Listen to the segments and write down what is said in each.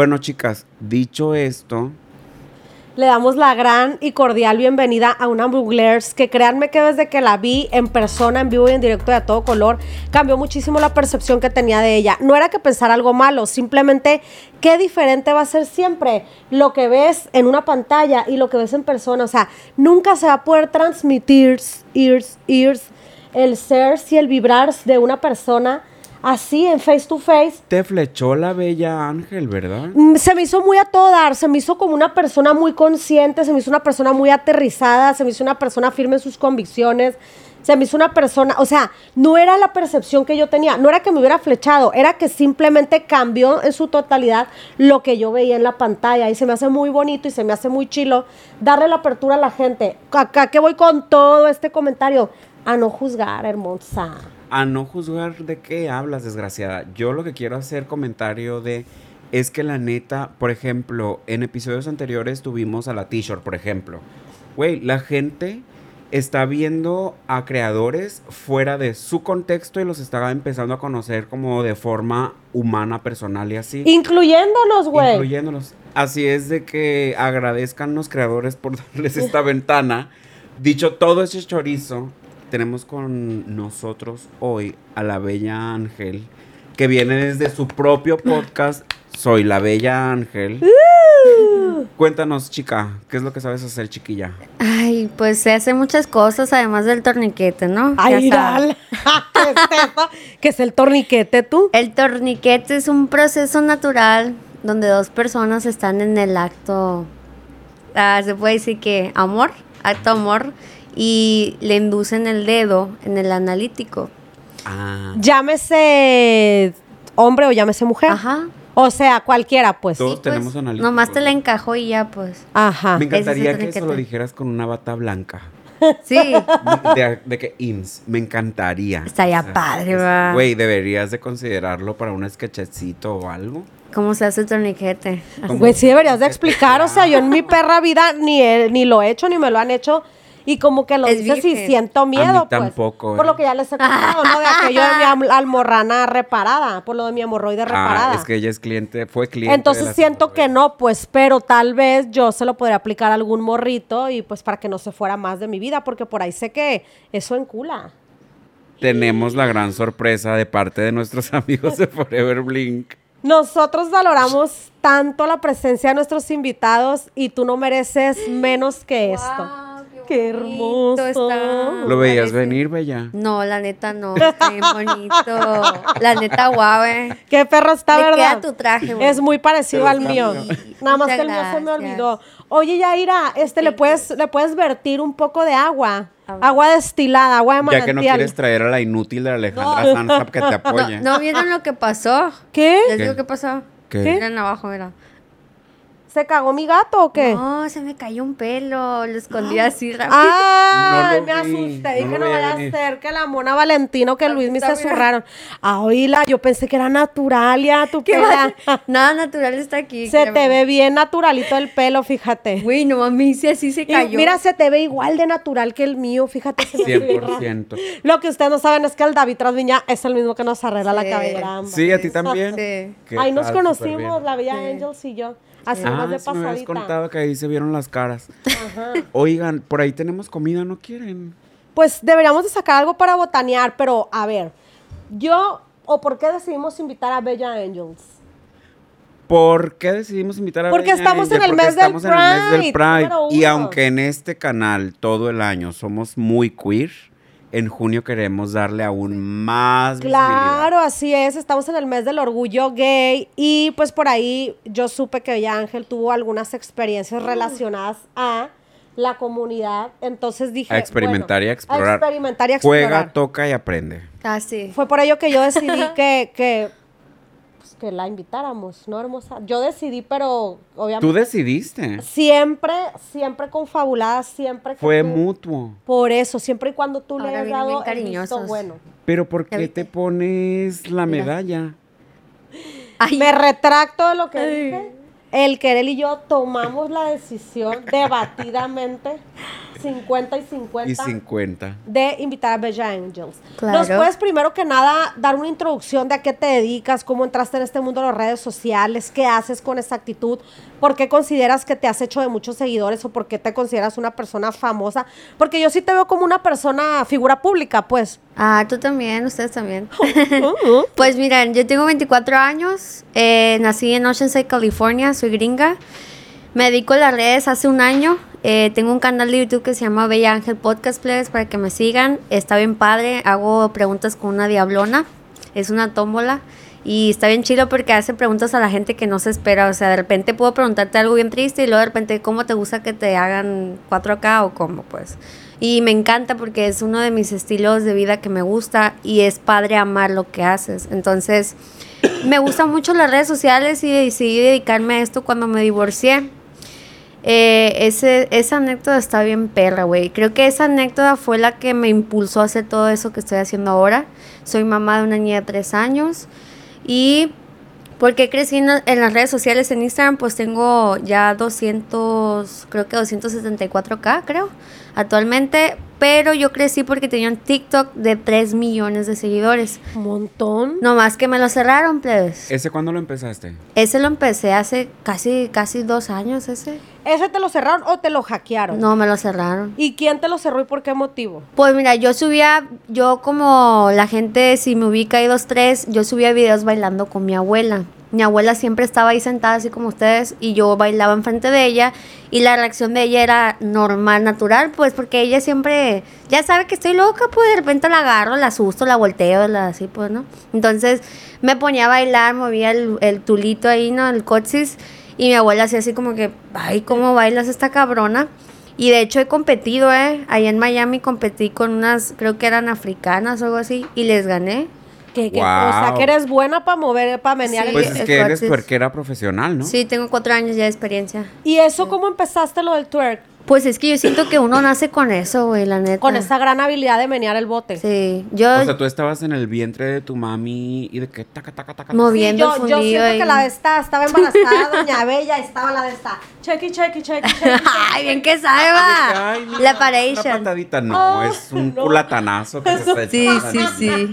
Bueno, chicas, dicho esto, Le damos la gran y cordial bienvenida a una Buglers que créanme que desde que la vi en persona, en vivo y en directo y a todo color, cambió muchísimo la percepción que tenía de ella. No era que pensara algo malo, simplemente qué diferente va a ser siempre lo que ves en una pantalla y lo que ves en persona. O sea, nunca se va a poder transmitir ears, ears, el ser y el vibrar de una persona así en face to face te flechó la bella Ángel, ¿verdad? Mm, se me hizo muy a todo dar, se me hizo como una persona muy consciente, se me hizo una persona muy aterrizada, se me hizo una persona firme en sus convicciones, se me hizo una persona, o sea, no era la percepción que yo tenía, no era que me hubiera flechado, era que simplemente cambió en su totalidad lo que yo veía en la pantalla y se me hace muy bonito y se me hace muy chilo darle la apertura a la gente. Acá que voy con todo este comentario, a no juzgar, hermosa. A no juzgar de qué hablas, desgraciada. Yo lo que quiero hacer comentario de es que la neta, por ejemplo, en episodios anteriores tuvimos a la T-shirt, por ejemplo. Güey, la gente está viendo a creadores fuera de su contexto y los está empezando a conocer como de forma humana, personal y así. Incluyéndonos, güey. Incluyéndonos. Así es de que agradezcan los creadores por darles esta ventana. Dicho todo ese chorizo, tenemos con nosotros hoy a la Bella Ángel, que viene desde su propio podcast, Soy la Bella Ángel. Cuéntanos, chica, ¿qué es lo que sabes hacer, chiquilla? Ay, pues se hace muchas cosas además del torniquete, ¿no? Ay, dale. ¿Qué es eso? ¿Qué es el torniquete tú? El torniquete es un proceso natural donde dos personas están en el acto, ah, se puede decir que amor, acto amor, y le inducen el dedo en el analítico. Ah, Llámese hombre o llámese mujer. Ajá. O sea, cualquiera, pues. Todos Pues, tenemos analítico. Nomás te la encajó y ya, pues. Ajá. Me encantaría que eso lo dijeras con una bata blanca. Sí. De, de que IMSS, me encantaría. Estaría O sea, padre, es- va. Güey, deberías de considerarlo para un sketchecito o algo. ¿Cómo se hace el torniquete? Güey, sí deberías de explicar. O sea, yo en mi perra vida ni, he- ni lo he hecho ni me lo han hecho. Y como que lo Es dices y siento miedo, pues. tampoco, Por eh. lo que ya les he contado, ¿no? De aquello de mi almorrana reparada. Por lo de mi hemorroide reparada. Ah, es que ella es cliente, fue cliente. Entonces siento que no, pues, pero tal vez yo se lo podría aplicar a algún morrito y pues para que no se fuera más de mi vida, porque por ahí sé que eso encula. Tenemos la gran sorpresa de parte de nuestros amigos de Forever Blink. Nosotros valoramos tanto la presencia de nuestros invitados y tú no mereces menos que esto. Qué hermoso. está. ¿Lo veías Parece- venir, Bella? No, la neta no. Está bien bonito. La neta guau, eh. Qué perro está, Le ¿verdad? queda tu traje, güey. Es muy parecido al mío. mío. Nada más que el mío se me olvidó. Oye, Yaira, este, ¿le puedes, ¿le puedes vertir un poco de agua? Agua destilada, agua de Ya manantial. que no quieres traer a la inútil de Alejandra Sanz que te apoye. No, ¿no vieron lo que pasó? ¿Qué? Les ¿Qué? digo qué pasó. ¿Qué? Miren abajo, mira. ¿Se cagó mi gato o qué? No, se me cayó un pelo. Lo escondí así rápido. Ay, No lo me vi, asusté. no Dije, no veía vaya a ser que la mona Valentino que Luis me se zurraron. Ah, oíla, yo pensé que era natural ya tu ¿Qué pela. va? Nada natural está aquí. Se créeme. te ve bien naturalito el pelo, fíjate. Güey, no mami, sí, así se Y cayó. mira, se te ve igual de natural que el mío, fíjate. se me hace bien raro. 100%. Lo que ustedes no saben es que el David Trasviña es el mismo que nos arregla la Sí. cabellera. Sí, a ti también. Sí. ¿Qué Ahí nos conocimos, la bella Sí. Angels y yo. Así Ah, más de me habías contado que ahí se vieron las caras. Ajá. Oigan, por ahí tenemos comida, ¿no quieren? Pues deberíamos de sacar algo para botanear, pero a ver, yo, o por qué decidimos invitar a Bella Angels. ¿Por qué decidimos invitar a Porque Bella estamos en el Porque mes del estamos en el mes del Pride, Y aunque en este canal todo el año somos muy queer, en junio queremos darle aún más Claro, así es, estamos en el mes del orgullo gay y pues por ahí yo supe que Bella Ángel tuvo algunas experiencias relacionadas a la comunidad, entonces dije... A experimentar y a bueno, explorar. A experimentar y a Juega, explorar. toca y aprende. Ah, sí. Fue por ello que yo decidí que, que, que la invitáramos, ¿no, hermosa? Yo decidí, pero obviamente... Tú decidiste. Siempre, siempre confabulada, siempre Fue tú- mutuo. Por eso, siempre y cuando tú le has dado el visto bueno. Pero ¿por ¿Ya qué te pones la medalla? Ay, Me retracto de lo que dije. El Querel y yo tomamos la decisión debatidamente 50 y 50. Y 50. de invitar a Bella Angels. Claro. ¿Nos puedes primero que nada dar una introducción de a qué te dedicas, cómo entraste en este mundo de las redes sociales, qué haces con esa actitud, por qué consideras que te has hecho de muchos seguidores o por qué te consideras una persona famosa? Porque yo sí te veo como una persona, figura pública, pues. Ah, tú también, ustedes también. pues miren, yo tengo 24 años, eh, nací en Oceanside, California, soy gringa. Me dedico a las redes hace un año. Eh, tengo un canal de YouTube que se llama Bella Ángel Podcast Players para que me sigan. Está bien padre. Hago preguntas con una diablona. Es una tómbola. Y está bien chido porque hace preguntas a la gente que no se espera. O sea, de repente puedo preguntarte algo bien triste y luego de repente, ¿cómo te gusta que te hagan 4K o cómo? Pues. Y me encanta porque es uno de mis estilos de vida que me gusta y es padre amar lo que haces. Entonces, me gustan mucho las redes sociales y decidí dedicarme a esto cuando me divorcié. Eh, ese, esa anécdota está bien perra, güey. Creo que esa anécdota fue la que me impulsó a hacer todo eso que estoy haciendo ahora. Soy mamá de una niña de tres años y porque crecí en, en las redes sociales en Instagram, pues tengo ya 200, creo que 274k, creo, actualmente. Pero yo crecí porque tenía un TikTok de 3 millones de seguidores. Un montón. No más que me lo cerraron, plebes. ¿Ese cuándo lo empezaste? Ese lo empecé hace casi, casi dos años, ese. ¿Ese te lo cerraron o te lo hackearon? No, me lo cerraron. ¿Y quién te lo cerró y por qué motivo? Pues mira, yo subía, yo como la gente, si me ubica ahí dos, tres, yo subía videos bailando con mi abuela. Mi abuela siempre estaba ahí sentada así como ustedes y yo bailaba enfrente de ella y la reacción de ella era normal, natural, pues porque ella siempre, ya sabe que estoy loca, pues de repente la agarro, la asusto, la volteo, la así, pues, ¿no? Entonces me ponía a bailar, movía el, el tulito ahí, ¿no? El coxis y mi abuela hacía así como que, ay, ¿cómo bailas esta cabrona? Y de hecho he competido, ¿eh? Allá en Miami competí con unas, creo que eran africanas o algo así, y les gané. Que, que- O sea, Wow. que eres buena para mover, para menear. Sí. el- Pues es que eres tuerquera profesional, ¿no? Sí, tengo cuatro años ya de experiencia. ¿Y eso cómo empezaste lo del twerk? Pues es que yo siento que uno nace con eso, güey, la neta. Con esa gran habilidad de menear el bote. Sí, yo O sea, tú estabas en el vientre de tu mami y de que taca, taca, taca. moviendo yo, el yo fundillo siento ahí. que la de esta estaba embarazada, doña Bella, estaba la de esta. Chequi, chequi, chequi. Ay, bien que sabe, va. Ay, mira, La Una paration. patadita, no, es un no. culatanazo que se está Sí, sí, niña. sí.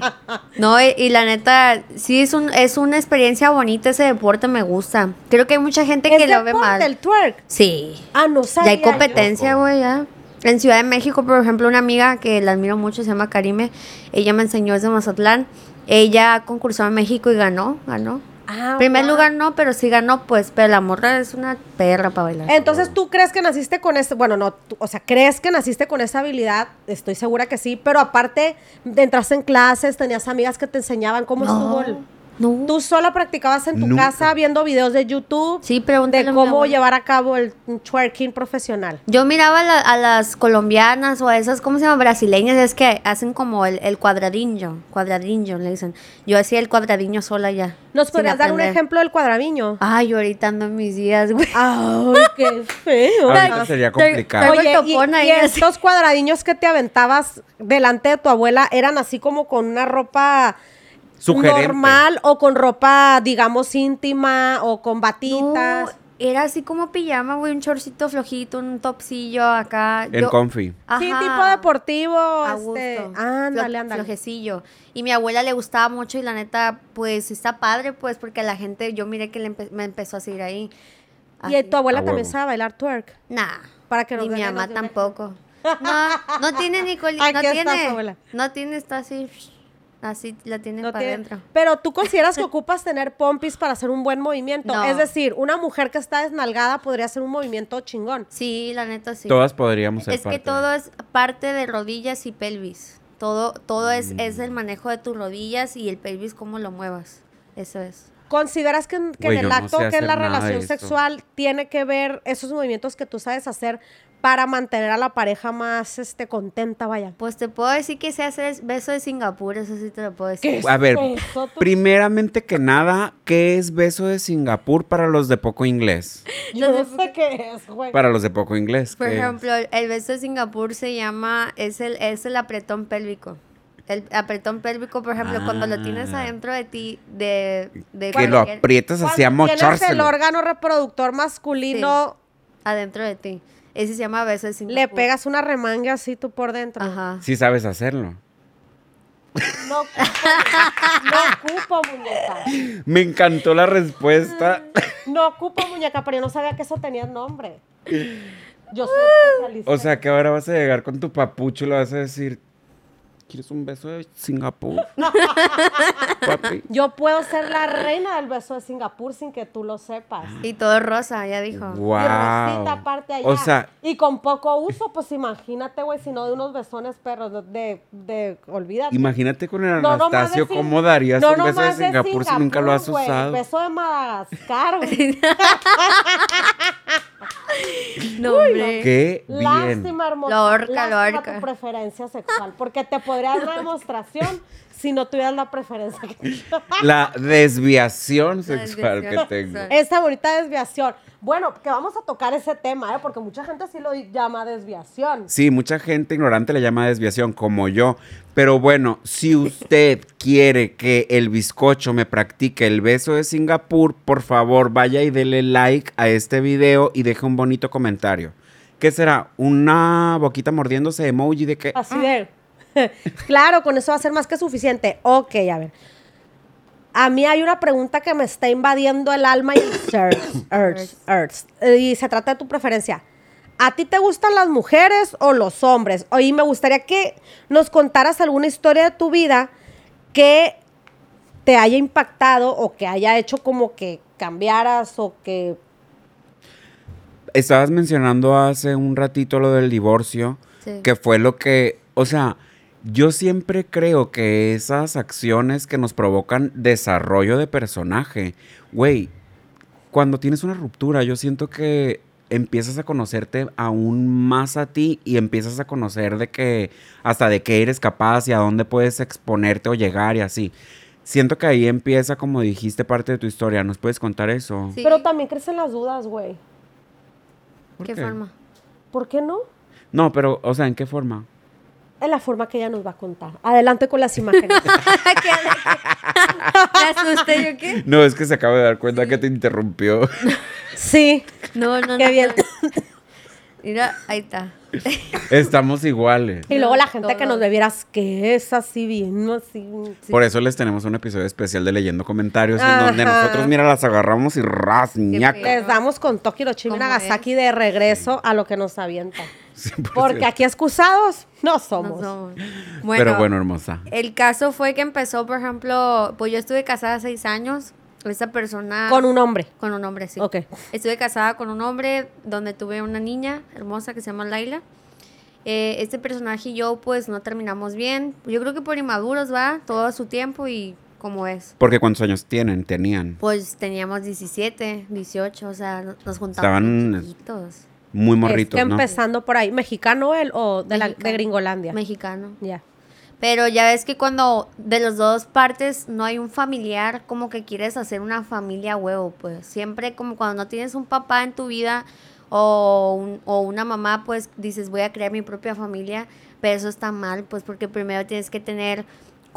No, y, y la neta, sí es un es una experiencia bonita ese deporte, me gusta. Creo que hay mucha gente ¿Es que lo ve deporte mal. el twerk? Sí. Ah, no Ya sabía. hay competencia, güey, ya. En Ciudad de México, por ejemplo, una amiga que la admiro mucho, se llama Karime, ella me enseñó desde Mazatlán. Ella concursó en México y ganó, ganó. Ah, Primer wow. lugar no, pero sí ganó, pues, pero la morra es una perra para bailar. Entonces, ¿tú crees que naciste con este, bueno, no, tú- o sea, crees que naciste con esa habilidad? Estoy segura que sí, pero aparte, entraste en clases, tenías amigas que te enseñaban cómo estuvo el... no. ¿Tú sola practicabas en tu Nunca. casa viendo videos de YouTube Sí, de cómo llevar a cabo el twerking profesional? Yo miraba a, la- a las colombianas o a esas, ¿cómo se llama? Brasileñas, es que hacen como el, el cuadradinho, cuadradinho le dicen. Yo hacía el cuadradinho sola ya. ¿Nos podrías dar un ejemplo del cuadraviño? Ay, yo ahorita ando en mis días, güey. Ay, qué feo. Ahorita sería complicado. Oye, y, estos cuadradiños que te aventabas delante de tu abuela eran así como con una ropa Sugerente. normal o con ropa, digamos, íntima o con batitas. No, era así como pijama, güey, un chorcito flojito, un topsillo acá. En Yo- confi. Sí, tipo deportivo, A este, gusto. ándale, ándale. Flojecillo. Y mi abuela le gustaba mucho y la neta, pues está padre, pues, porque la gente, yo miré que le empe- me empezó a seguir ahí. Y tu abuela A también huevo. sabe bailar twerk. Nah. Para que Ni mi mamá tampoco. No, no tiene ni no está tiene, su abuela. no tiene, está así, así la tiene No para tiene- adentro. Pero tú consideras que ocupas tener pompis para hacer un buen movimiento. No. Es decir, una mujer que está desnalgada podría hacer un movimiento chingón. Sí, la neta sí. Todas podríamos ser es que de- todo es parte de rodillas y pelvis. Todo, todo es, es Mm. el manejo de tus rodillas y el pelvis, cómo lo muevas. Eso es. ¿Consideras que, en- que en el no acto, sé que en la relación sexual, tiene que ver esos movimientos que tú sabes hacer para mantener a la pareja más este, contenta, vaya? Pues te puedo decir que se hace el beso de Singapur, eso sí te lo puedo decir. ¿Qué? A ver, Eso primeramente que nada, ¿qué es beso de Singapur para los de poco inglés? Yo no sé qué es, güey. Para los de poco inglés. Por ejemplo, el beso de Singapur se llama, es el, es el apretón pélvico. El apretón pélvico, por ejemplo, cuando lo tienes Ah. adentro de ti, de... de que lo aprietas así a Cuando tienes el mochárselo. órgano reproductor masculino, adentro de ti. Ese se llama beso de Singapur. Le pegas una remanga así tú por dentro. Ajá. Sí sabes hacerlo. No ocupo, no ocupo, muñeca. Me encantó la respuesta. No ocupo, muñeca, pero yo no sabía que eso tenía nombre. Yo soy especialista. O sea que ahora vas a llegar con tu papucho y le vas a decir, ¿quieres un beso de Singapur? Papi. Yo puedo ser la reina del beso de Singapur sin que tú lo sepas. Y todo rosa, ya dijo. Wow. Y rosita aparte allá. O sea, y con poco uso, pues imagínate, güey, si no de unos besones perros de, de, de- olvídate. imagínate con el No, nomás de Anastasio Sing- cómo darías no un beso de Singapur, si nunca lo has güey, usado. Beso de Madagascar, güey. No, hombre. Qué bien. Lástima, hermosa. Lo lástima ahorca. tu preferencia sexual. Porque te podría dar una demostración si no tuvieras la preferencia que La desviación sexual que desviación tengo. Esta bonita desviación. Bueno, que vamos a tocar ese tema, ¿eh? Porque mucha gente sí lo llama desviación. Sí, mucha gente ignorante le llama desviación, como yo. Pero bueno, si usted quiere que el bizcocho me practique el beso de Singapur, por favor vaya y dele like a este video y deje un bonito comentario. ¿Qué será? ¿Una boquita mordiéndose emoji de que... Así de. claro, con eso va a ser más que suficiente. Ok, a ver. A mí hay una pregunta que me está invadiendo el alma y el ser- earth, earth. Y se trata de tu preferencia. ¿A ti te gustan las mujeres o los hombres? Oye, me gustaría que nos contaras alguna historia de tu vida que te haya impactado o que haya hecho como que cambiaras o que... Estabas mencionando hace un ratito lo del divorcio, Sí. que fue lo que, o sea, yo siempre creo que esas acciones que nos provocan desarrollo de personaje, güey, cuando tienes una ruptura, yo siento que empiezas a conocerte aún más a ti y empiezas a conocer de que hasta de qué eres capaz y a dónde puedes exponerte o llegar y así. Siento que ahí empieza, como dijiste, parte de tu historia. ¿Nos puedes contar eso? Sí. Pero también crecen las dudas, güey. ¿Por ¿Qué qué? forma? ¿Por qué no? No, pero, o sea, ¿en qué forma? En la forma que ella nos va a contar. Adelante con las imágenes. ¿Me asusté yo qué? No, es que se acaba de dar cuenta que te interrumpió. sí. No, no, no. Qué bien. no. Mira, ahí está. Estamos iguales. Y luego la gente que nos ve vieras que es así bien, así. Por eso les tenemos un episodio especial de leyendo comentarios en donde nosotros, mira, las agarramos y ras, ñaca. Les damos con Toki Hiroshima y ¿Cómo Nagasaki de regreso a lo que nos avienta. 100%. Porque aquí excusados no No somos. somos. Pero bueno, hermosa. El caso fue que empezó, por ejemplo, pues yo estuve casada seis años. Esa persona. Con un hombre. Con un hombre, sí. Ok. Estuve casada con un hombre donde tuve una niña hermosa que se llama Laila. Eh, este personaje y yo, pues, no terminamos bien. Yo creo que por inmaduros, va, todo a su tiempo y como es. Porque cuántos años tienen, tenían. Pues teníamos 17, 18, o sea, no- nos juntamos Estaban- muy chiquitos. Muy Es morritos, ¿no? empezando por ahí. ¿Mexicano él o de, la, de. Gringolandia? Mexicano. Ya. Pero ya ves que cuando de las dos partes no hay un familiar, como que quieres hacer una familia huevo, pues. Siempre como cuando no tienes un papá en tu vida o, un- o una mamá, pues dices voy a crear mi propia familia, pero eso está mal, pues porque primero tienes que tener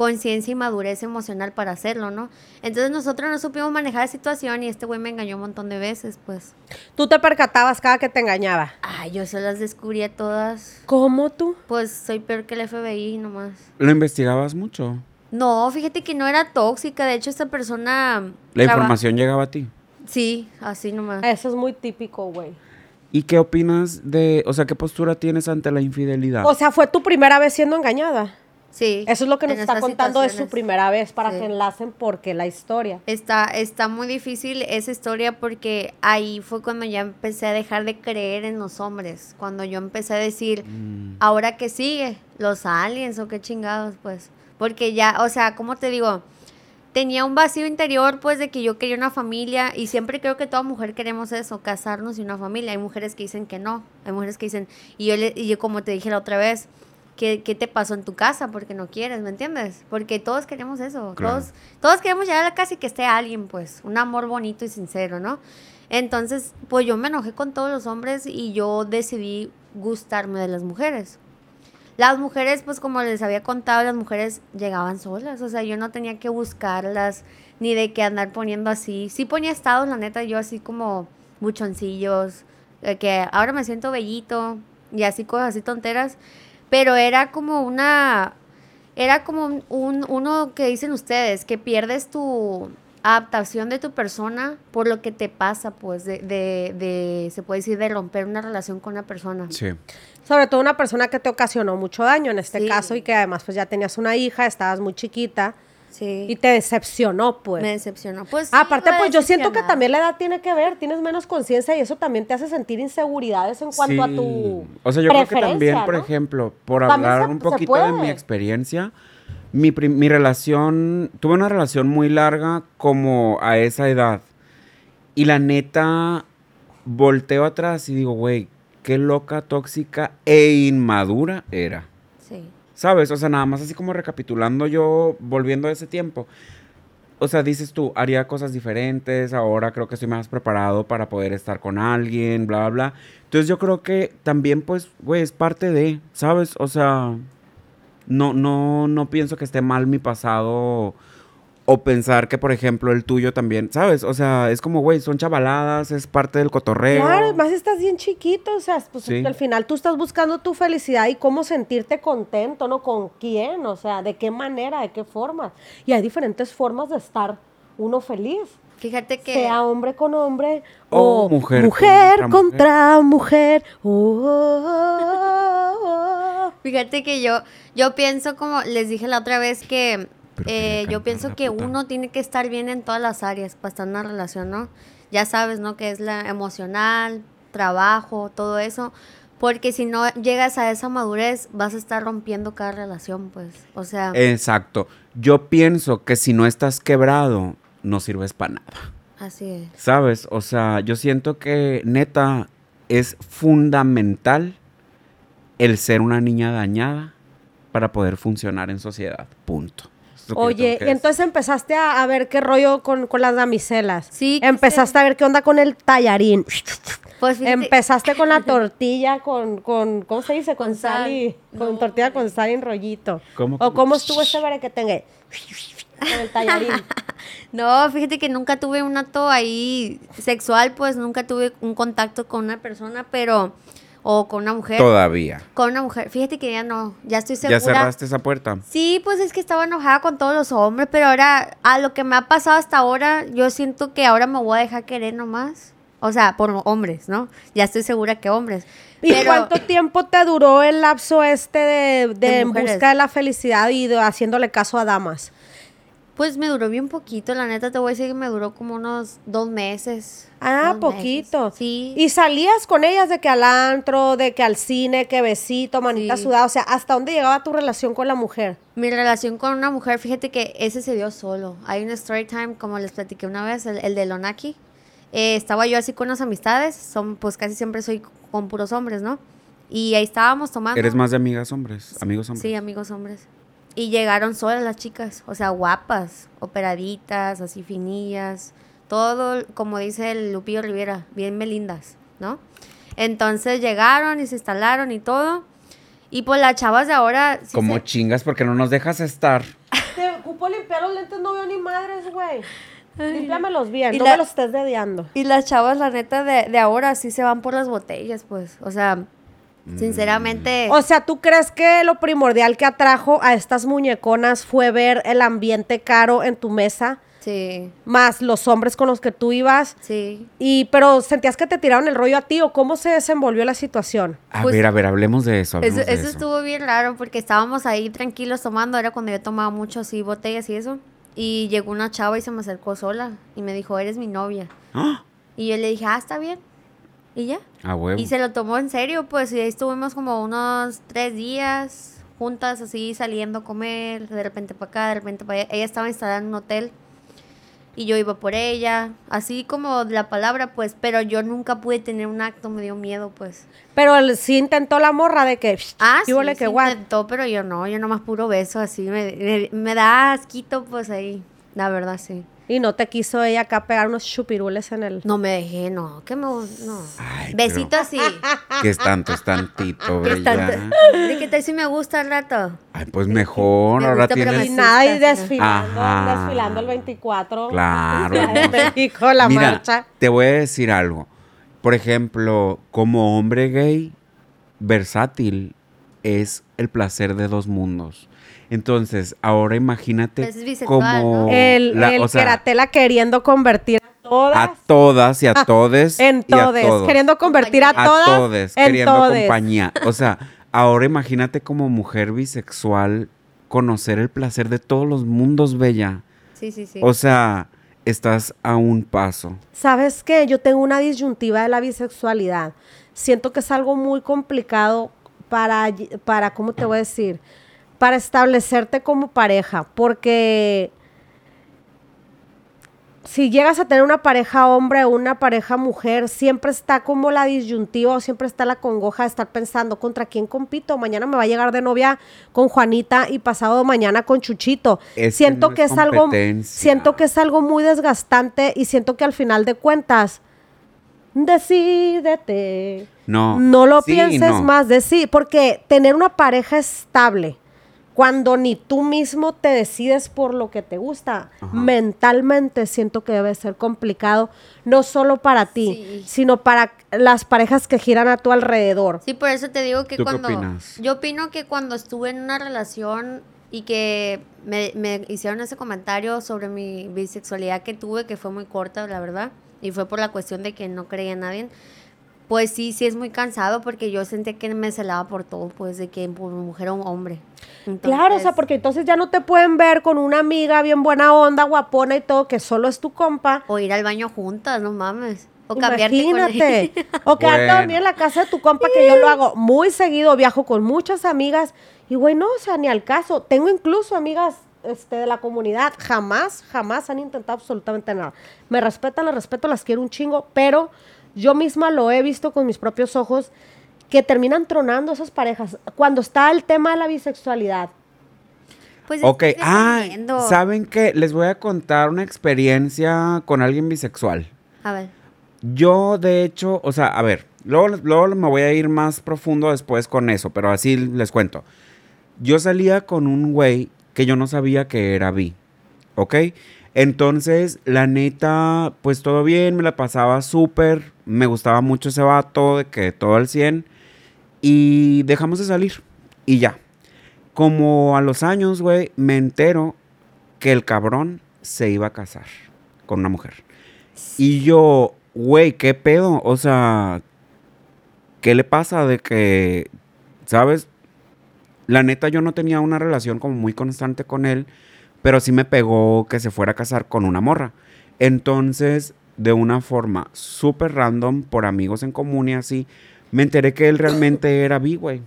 conciencia y madurez emocional para hacerlo, ¿no? Entonces nosotros no supimos manejar la situación y este güey me engañó un montón de veces, pues. Tú te percatabas cada que te engañaba. Ay, yo se las descubrí a todas. ¿Cómo tú? Pues soy peor que el FBI nomás. Lo investigabas mucho. No, fíjate que no era tóxica. De hecho, esta persona. La traba- información llegaba a ti. Sí, así nomás. Eso es muy típico, güey. ¿Y qué opinas de, o sea, qué postura tienes ante la infidelidad? O sea, fue tu primera vez siendo engañada. Sí. Eso es lo que nos está contando de su primera vez para Sí. que enlacen porque la historia. Está, está muy difícil esa historia porque ahí fue cuando ya empecé a dejar de creer en los hombres. Cuando yo empecé a decir, Mm. ¿ahora qué sigue? ¿Los aliens o qué chingados? Pues. Porque ya, o sea, ¿cómo te digo? Tenía un vacío interior, pues, de que yo quería una familia y siempre creo que toda mujer queremos eso, casarnos y una familia. Hay mujeres que dicen que no, hay mujeres que dicen, y yo, le- y yo como te dije la otra vez, ¿qué, qué te pasó en tu casa? Porque no quieres, ¿me entiendes? Porque todos queremos eso, Claro. todos, todos queremos llegar a la casa y que esté alguien, pues, un amor bonito y sincero, ¿no? Entonces, pues yo me enojé con todos los hombres y yo decidí gustarme de las mujeres. Las mujeres, pues como les había contado, las mujeres llegaban solas. O sea, yo no tenía que buscarlas, ni de que andar poniendo así. Sí ponía estados, la neta, yo así como buchoncillos, que ahora me siento bellito y así cosas así tonteras, pero era como una, era como un, un- uno que dicen ustedes, que pierdes tu adaptación de tu persona por lo que te pasa, pues, de, de, de se puede decir, de romper una relación con una persona. Sí. Sobre todo una persona que te ocasionó mucho daño en este Sí. caso y que además pues ya tenías una hija, estabas muy chiquita Sí. y te decepcionó pues. me decepcionó. Pues, sí, Aparte, pues yo siento que también la edad tiene que ver, tienes menos conciencia y eso también te hace sentir inseguridades en cuanto a tu O sea, yo creo que también, por ejemplo, por También hablar se- un poquito de mi experiencia, mi, mi relación, tuve una relación muy larga como a esa edad. Y la neta, volteo atrás y digo, güey, qué loca, tóxica e inmadura era. ¿Sabes? O sea, nada más así como recapitulando yo, volviendo a ese tiempo. O sea, dices tú, haría cosas diferentes, ahora creo que estoy más preparado para poder estar con alguien, bla, bla, bla. Entonces yo creo que también, pues, güey, es parte de, ¿sabes? O sea, no, no, no pienso que esté mal mi pasado o pensar que, por ejemplo, el tuyo también, ¿sabes? O sea, es como, güey, son chavaladas, es parte del cotorreo. Claro, además estás bien chiquito, o sea, pues Sí. al final tú estás buscando tu felicidad y cómo sentirte contento, ¿no? ¿Con quién? O sea, ¿de qué manera? ¿De qué forma? Y hay diferentes formas de estar uno feliz. Fíjate que... Sea hombre con hombre O o, mujer mujer, contra contra mujer. Oh. Fíjate que yo, yo pienso como les dije la otra vez que Pero eh, yo pienso que puta. uno tiene que estar bien en todas las áreas para estar en una relación, ¿no? Ya sabes, ¿no? Que es la emocional, trabajo, todo eso. Porque si no llegas a esa madurez, vas a estar rompiendo cada relación, pues. O sea, Exacto. Yo pienso que si no estás quebrado, no sirves para nada. así es. ¿Sabes? O sea, yo siento que neta es fundamental el ser una niña dañada para poder funcionar en sociedad. Punto. Oye, y entonces empezaste a, a ver qué rollo con, con las damiselas. Sí, Empezaste a ver qué onda con el tallarín. Pues fíjate- Empezaste con la tortilla, con, con ¿cómo se dice? Con, Con sal, sal. y, con No, tortilla con sal y en rollito. ¿Cómo? ¿O cómo estuvo ese ver que tenga? Con el tallarín. No, fíjate que nunca tuve un acto ahí sexual, pues nunca tuve un contacto con una persona, pero... O con una mujer. Todavía. Con una mujer. Fíjate que ya no, ya estoy segura. ¿Ya cerraste esa puerta? Sí, pues es que estaba enojada con todos los hombres, pero ahora, a lo que me ha pasado hasta ahora, yo siento que ahora me voy a dejar querer nomás. O sea, por hombres, ¿no? Ya estoy segura que hombres. ¿Y Pero- cuánto tiempo te duró el lapso este de, de De en mujeres. busca de la felicidad y de haciéndole caso a damas? Pues me duró bien poquito, la neta te voy a decir que me duró como unos dos meses. Ah, dos poquito. meses. Sí. ¿Y salías con ellas de que al antro, de que al cine, que besito, manita Sí. sudada? O sea, ¿hasta dónde llegaba tu relación con la mujer? Mi relación con una mujer, fíjate que ese se dio solo. Hay un story time, como les platiqué una vez, el, el de Lonaki. Eh, estaba yo así con las amistades, son, pues casi siempre soy con puros hombres, ¿no? Y ahí estábamos tomando. ¿Eres más de amigas hombres? Amigos hombres. Sí, amigos hombres. Y llegaron solas las chicas, o sea, guapas, operaditas, así finillas, todo, como dice el Lupillo Rivera, bien melindas, ¿no? Entonces llegaron y se instalaron y todo. Y pues las chavas de ahora... sí Como se- chingas porque no nos dejas estar. Te ocupo limpiar los lentes, no veo ni madres, güey. Límpiamelos bien, Y no la- me los estés dediando. Y las chavas, la neta, de, de ahora sí se van por las botellas, pues. O sea, sinceramente... O sea, ¿tú crees que lo primordial que atrajo a estas muñeconas fue ver el ambiente caro en tu mesa, sí, más los hombres con los que tú ibas? sí. Y, pero sentías que te tiraron el rollo a ti o cómo se desenvolvió la situación. A Pues- ver, a ver, hablemos de eso. Eso, de eso estuvo bien raro porque estábamos ahí tranquilos tomando, era cuando yo tomaba mucho así botellas y eso. Y llegó una chava y se me acercó sola y me dijo, eres mi novia. ¡Ah! Y yo le dije, ah, está bien. Y ya. A huevo. Y se lo tomó en serio, pues, y ahí estuvimos como unos tres días juntas, así, saliendo a comer, de repente para acá, de repente para allá. Ella estaba instalada en un hotel y yo iba por ella, así como la palabra, pues, pero yo nunca pude tener un acto, me dio miedo, pues. Pero el- sí intentó la morra de que... Ah, ¿qué sí, sí que guay? intentó, pero yo no, yo nomás puro beso, así, me, me, me da asquito, pues, ahí, la verdad, sí. Y no te quiso ella acá pegar unos chupirules en el... No me dejé, no, que me, no. Ay, Besito pero- así. Que es tanto, es tantito, ¿Qué tanto? ¿De qué tal si me gusta el rato? Ay, pues mejor. Me Ahora gusta, tienes. Y me nada, y desfilando, Ajá. desfilando el 24. Claro. En México, la Mira, marcha. te voy a decir algo. por ejemplo, como hombre gay, versátil es el placer de dos mundos. Entonces, ahora imagínate Pues es bisexual, como ¿no? El, la- el o sea, Keratela queriendo convertir a todas a todas y a todes en y a todes. todos. Queriendo convertir a a todas todes, en queriendo todes. compañía. O sea, ahora imagínate como mujer bisexual conocer el placer de todos los mundos, bella. Sí, sí, sí. O sea, estás a un paso. ¿Sabes qué? Yo tengo una disyuntiva de la bisexualidad. Siento que es algo muy complicado para, para ¿cómo te voy a decir? Para establecerte como pareja, porque si llegas a tener una pareja hombre o una pareja mujer, siempre está como la disyuntiva o siempre está la congoja de estar pensando contra quién compito. Mañana me va a llegar de novia con Juanita y pasado mañana con Chuchito. Siento no que es algo siento que es algo muy desgastante y siento que al final de cuentas decídete. No. No lo Sí pienses no. más de sí, porque tener una pareja estable cuando ni tú mismo te decides por lo que te gusta, Ajá. mentalmente siento que debe ser complicado, no solo para ti, Sí. sino para las parejas que giran a tu alrededor. Sí, por eso te digo que ¿Tú qué cuando... opinas? Yo opino que cuando estuve en una relación y que me, me hicieron ese comentario sobre mi bisexualidad que tuve, que fue muy corta, la verdad, y fue por la cuestión de que no creía en nadie, pues sí, sí es muy cansado porque yo sentí que me celaba por todo, pues de que por mujer o hombre. Claro, o sea, porque entonces ya no te pueden ver con una amiga bien buena onda, guapona y todo, que solo es tu compa. O ir al baño juntas, no mames. O cambiarte con Imagínate. O quedarte Bueno. dormir en la casa de tu compa, que yo lo hago muy seguido, viajo con muchas amigas. Y güey, no, o sea, ni al caso. Tengo incluso amigas este, de la comunidad, jamás, jamás han intentado absolutamente nada. Me respetan, las respeto, las quiero un chingo, pero yo misma lo he visto con mis propios ojos que terminan tronando esas parejas. Cuando está el tema de la bisexualidad, Pues es Ok, que ah. ¿saben qué? Les voy a contar una experiencia con alguien bisexual. A ver. Yo, de hecho, o sea, a ver, luego, luego me voy a ir más profundo después con eso, pero así les cuento. Yo salía con un güey que yo no sabía que era bi, ¿ok? Entonces, la neta, pues todo bien, me la pasaba súper, me gustaba mucho ese vato, de que todo al 100, y dejamos de salir, y ya. Como a los años, güey, me entero que el cabrón se iba a casar con una mujer. Y yo, güey, ¿qué pedo? O sea, ¿qué le pasa de que, sabes? La neta, yo no tenía una relación como muy constante con él, pero sí me pegó que se fuera a casar con una morra. Entonces, de una forma súper random, por amigos en común y así, me enteré que él realmente era bi, güey.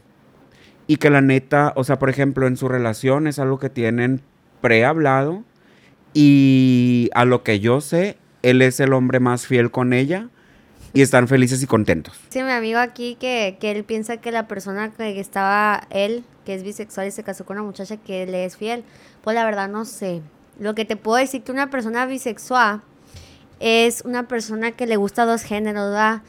Y que la neta, o sea, por ejemplo, en su relación es algo que tienen prehablado. Y a lo que yo sé, él es el hombre más fiel con ella. Y están felices y contentos. Sí, mi amigo aquí que, que él piensa que la persona que estaba él, que es bisexual y se casó con una muchacha que le es fiel, pues la verdad no sé. Lo que te puedo decir que una persona bisexual es una persona que le gusta dos géneros, ¿verdad?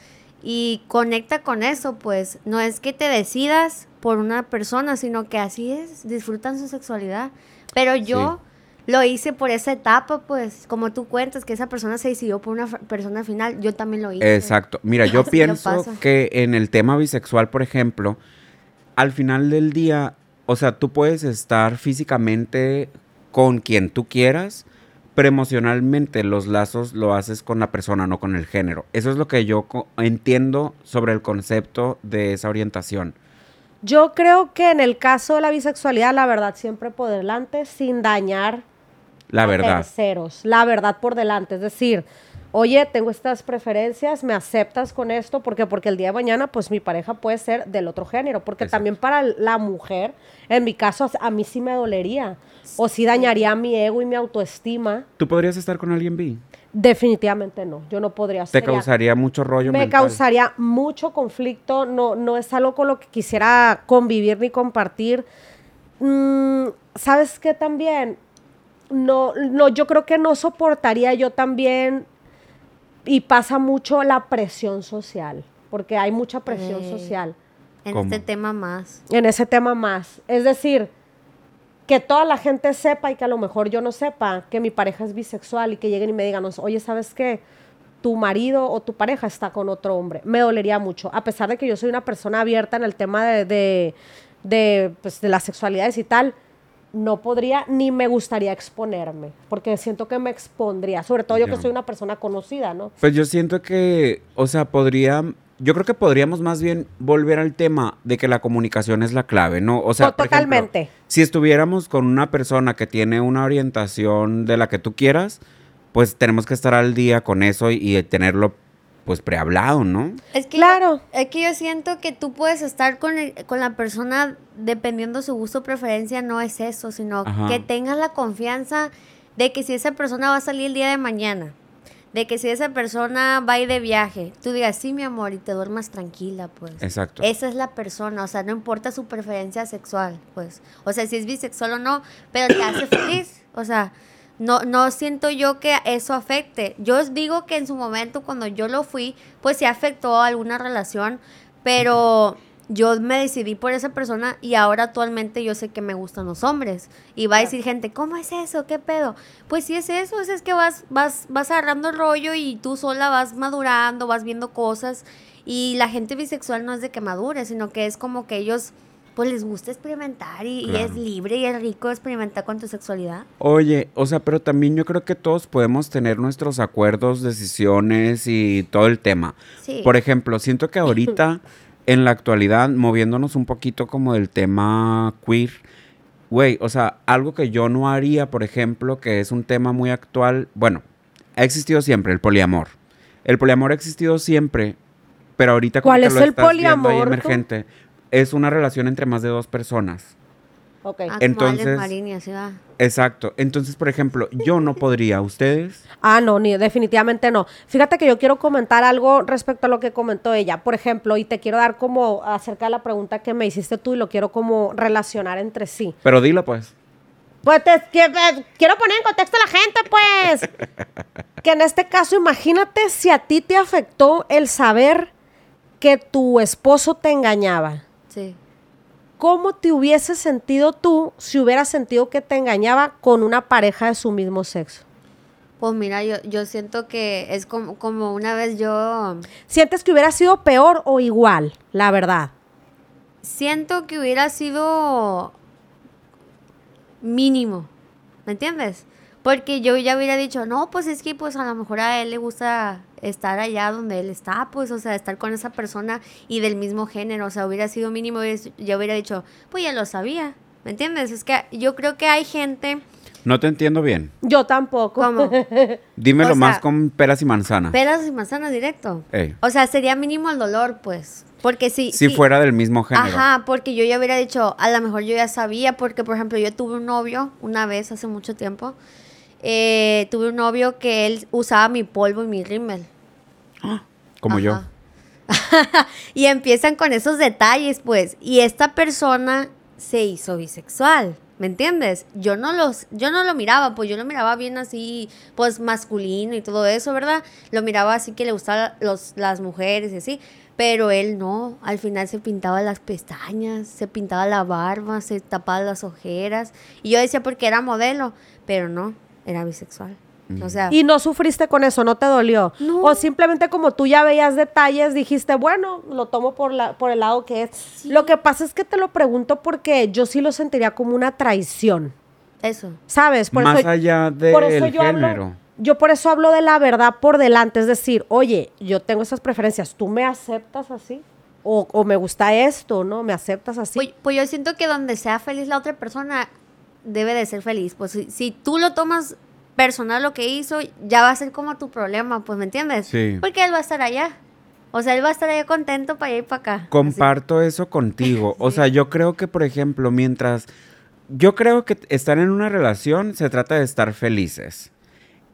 Y conecta con eso, pues no es que te decidas por una persona, sino que así es, disfrutan su sexualidad. Pero yo lo hice por esa etapa, pues, como tú cuentas, que esa persona se decidió por una persona final, yo también lo hice. Exacto. Mira, yo pienso que en el tema bisexual, por ejemplo, al final del día, o sea, tú puedes estar físicamente con quien tú quieras, pero emocionalmente los lazos lo haces con la persona, no con el género. Eso es lo que yo entiendo sobre el concepto de esa orientación. yo creo que en el caso de la bisexualidad, la verdad siempre por delante, sin dañar La verdad. terceros, la verdad por delante. Es decir, oye, tengo estas preferencias, me aceptas con esto, porque porque el día de mañana, pues mi pareja puede ser del otro género, porque Exacto. también para la mujer, en mi caso, a mí sí me dolería, o sí dañaría mi ego y mi autoestima. ¿Tú podrías estar con alguien bi? Definitivamente no, yo no podría Te sería- causaría mucho rollo me mental. causaría mucho conflicto, no, no es algo con lo que quisiera convivir ni compartir. Mm, ¿Sabes qué también? No, no, yo creo que no soportaría yo también, y pasa mucho la presión social, porque hay mucha presión Eh. social En ¿Cómo? este tema más. en ese tema más. Es decir, que toda la gente sepa y que a lo mejor yo no sepa que mi pareja es bisexual y que lleguen y me digan, oye, ¿sabes qué? tu marido o tu pareja está con otro hombre. Me dolería mucho, a pesar de que yo soy una persona abierta en el tema de, de, de, pues, de las sexualidades y tal. No podría ni me gustaría exponerme, porque siento que me expondría, sobre todo yo que soy una persona conocida, ¿no? Pues yo siento que, o sea, podría, yo creo que podríamos más bien volver al tema de que la comunicación es la clave, ¿no? O sea, por ejemplo, Totalmente. si estuviéramos con una persona que tiene una orientación de la que tú quieras, pues tenemos que estar al día con eso y, y tenerlo, pues, prehablado, ¿no? Es que Claro. yo, es que yo siento que tú puedes estar con, el- con la persona dependiendo su gusto o preferencia, no es eso, sino Ajá. que tengas la confianza de que si esa persona va a salir el día de mañana, de que si esa persona va a ir de viaje, tú digas, sí, mi amor, y te duermas tranquila, pues. Exacto. Esa es la persona, o sea, no importa su preferencia sexual, pues. O sea, si es bisexual o no, pero te hace feliz. O sea, no, no siento yo que eso afecte. Yo os digo que en su momento, cuando yo lo fui, pues sí afectó a alguna relación, pero yo me decidí por esa persona y ahora actualmente yo sé que me gustan los hombres. Y va a decir gente, ¿cómo es eso? ¿Qué pedo? Pues sí es eso, es, es que vas, vas, vas agarrando el rollo y tú sola vas madurando, vas viendo cosas. Y la gente bisexual no es de que madure, sino que es como que ellos pues les gusta experimentar y, es libre y es rico experimentar con tu sexualidad. Oye, o sea, pero también yo creo que todos podemos tener nuestros acuerdos, decisiones y todo el tema. Sí. Por ejemplo, siento que ahorita, en la actualidad, moviéndonos un poquito como del tema queer, güey, o sea, algo que yo no haría, por ejemplo, que es un tema muy actual, bueno, ha existido siempre el poliamor. El poliamor ha existido siempre, pero ahorita como ¿Cuál que es lo el estás poliamor, tú? Es una relación entre más de dos personas. Ok. Ah, entonces- Alex Marín y así va. Exacto. Entonces, por ejemplo, yo no podría, ¿ustedes? Ah, no, ni definitivamente no. Fíjate que yo quiero comentar algo respecto a lo que comentó ella. Por ejemplo, y te quiero dar como acerca de la pregunta que me hiciste tú y lo quiero como relacionar entre sí. Pero dilo, pues. Pues te, que- eh, quiero poner en contexto a la gente, pues. que en este caso, imagínate si a ti te afectó el saber que tu esposo te engañaba. Sí. ¿Cómo te hubieses sentido tú si hubieras sentido que te engañaba con una pareja de su mismo sexo? Pues mira, yo, yo siento que es como, como una vez yo ¿Sientes que hubiera sido peor o igual, la verdad? siento que hubiera sido mínimo, ¿me entiendes? Porque yo ya hubiera dicho, no, pues es que pues a lo mejor a él le gusta estar allá donde él está, pues, o sea, estar con esa persona y del mismo género, o sea, hubiera sido mínimo, yo hubiera dicho, pues ya lo sabía, ¿me entiendes? Es que yo creo que hay gente, No te entiendo bien. Yo tampoco. como Dímelo O más con peras y manzanas. peras y manzanas directo. Ey. O sea, sería mínimo el dolor, pues, porque si... si si- fuera del mismo género. Ajá, porque yo ya hubiera dicho, a lo mejor yo ya sabía, porque por ejemplo yo tuve un novio una vez hace mucho tiempo, eh, tuve un novio que él usaba mi polvo y mi rímel. Como yo. Y empiezan con esos detalles, pues, y esta persona se hizo bisexual. ¿Me entiendes? Yo no los, yo no lo miraba, pues yo lo miraba bien así, pues masculino y todo eso, ¿verdad? Lo miraba así que le gustaban los, las mujeres y así. Pero él no, al final se pintaba las pestañas, se pintaba la barba, se tapaba las ojeras. Y yo decía porque era modelo, pero no, era bisexual. O sea, Y no sufriste con eso, no te dolió. No. O simplemente como tú ya veías detalles, dijiste, bueno, lo tomo por, la, por el lado que es. Lo que pasa es que te lo pregunto porque yo sí lo sentiría como una traición. eso. ¿Sabes? Por Más eso- allá por eso del yo hablo- género. yo por eso hablo de la verdad por delante, es decir, oye, yo tengo esas preferencias, ¿tú me aceptas así? O, o me gusta esto, ¿no? ¿Me aceptas así? Pues, pues yo siento que donde sea feliz la otra persona, debe de ser feliz. Pues si, si tú lo tomas personal lo que hizo, ya va a ser como tu problema, pues, ¿me entiendes? Sí. Porque él va a estar allá. O sea, él va a estar allá contento para allá y para acá. Comparto eso contigo. O sea, yo creo que, por ejemplo, mientras... Yo creo que estar en una relación se trata de estar felices.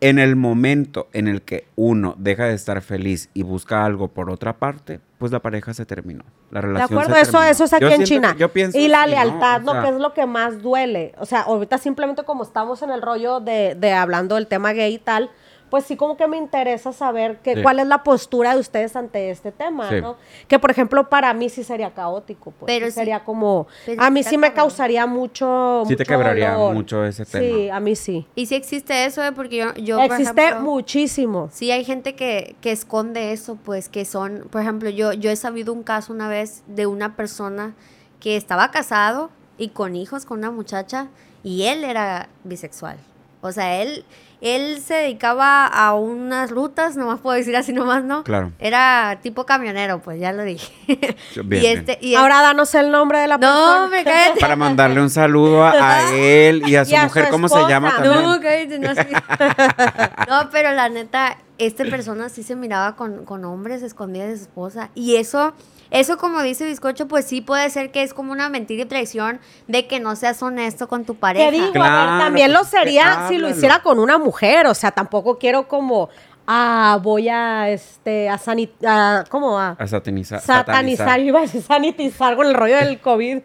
En el momento en el que uno deja de estar feliz y busca algo por otra parte, pues la pareja se terminó. La De relación acuerdo, se eso, terminó. eso es aquí Yo en siento China. yo pienso y la lealtad, O ¿no? sea, Que es lo que más duele. O sea, ahorita simplemente como estamos en el rollo de, de hablando del tema gay y tal, pues sí como que me interesa saber que, Sí. cuál es la postura de ustedes ante este tema, Sí. ¿no? Que por ejemplo para mí sí sería caótico, pues. Pero sí sí- sería como pero a mí sí me cabrón. causaría mucho Sí te quebraría dolor. mucho ese Sí, tema. a mí sí. Y sí existe eso, ¿eh? porque yo, yo por Existe ejemplo, muchísimo. Sí, hay gente que, que esconde eso, pues que son, por ejemplo, yo, yo he sabido un caso una vez de una persona que estaba casado y con hijos con una muchacha y él era bisexual. O sea, él, él se dedicaba a unas rutas, nomás puedo decir así nomás, ¿no? Claro. Era tipo camionero, pues ya lo dije. Bien, y bien. este, y Ahora danos el nombre de la no, persona. me cállate. Para mandarle un saludo a, él y a su Y a su mujer, ¿cómo se llama No, también? No, cállate, no, sí. No, pero la neta, esta persona sí se miraba con, con hombres escondidas de su esposa. Y eso, eso como dice Bizcocho, pues sí puede ser que es como una mentira y traición de que no seas honesto con tu pareja. Te digo, a ver, también lo pues, sería si lo hiciera con una mujer, o sea, tampoco quiero como, ah, voy a, este, a sanitizar, ¿cómo a? A satanizar. Satanizar, iba a decir sanitizar con el rollo del COVID.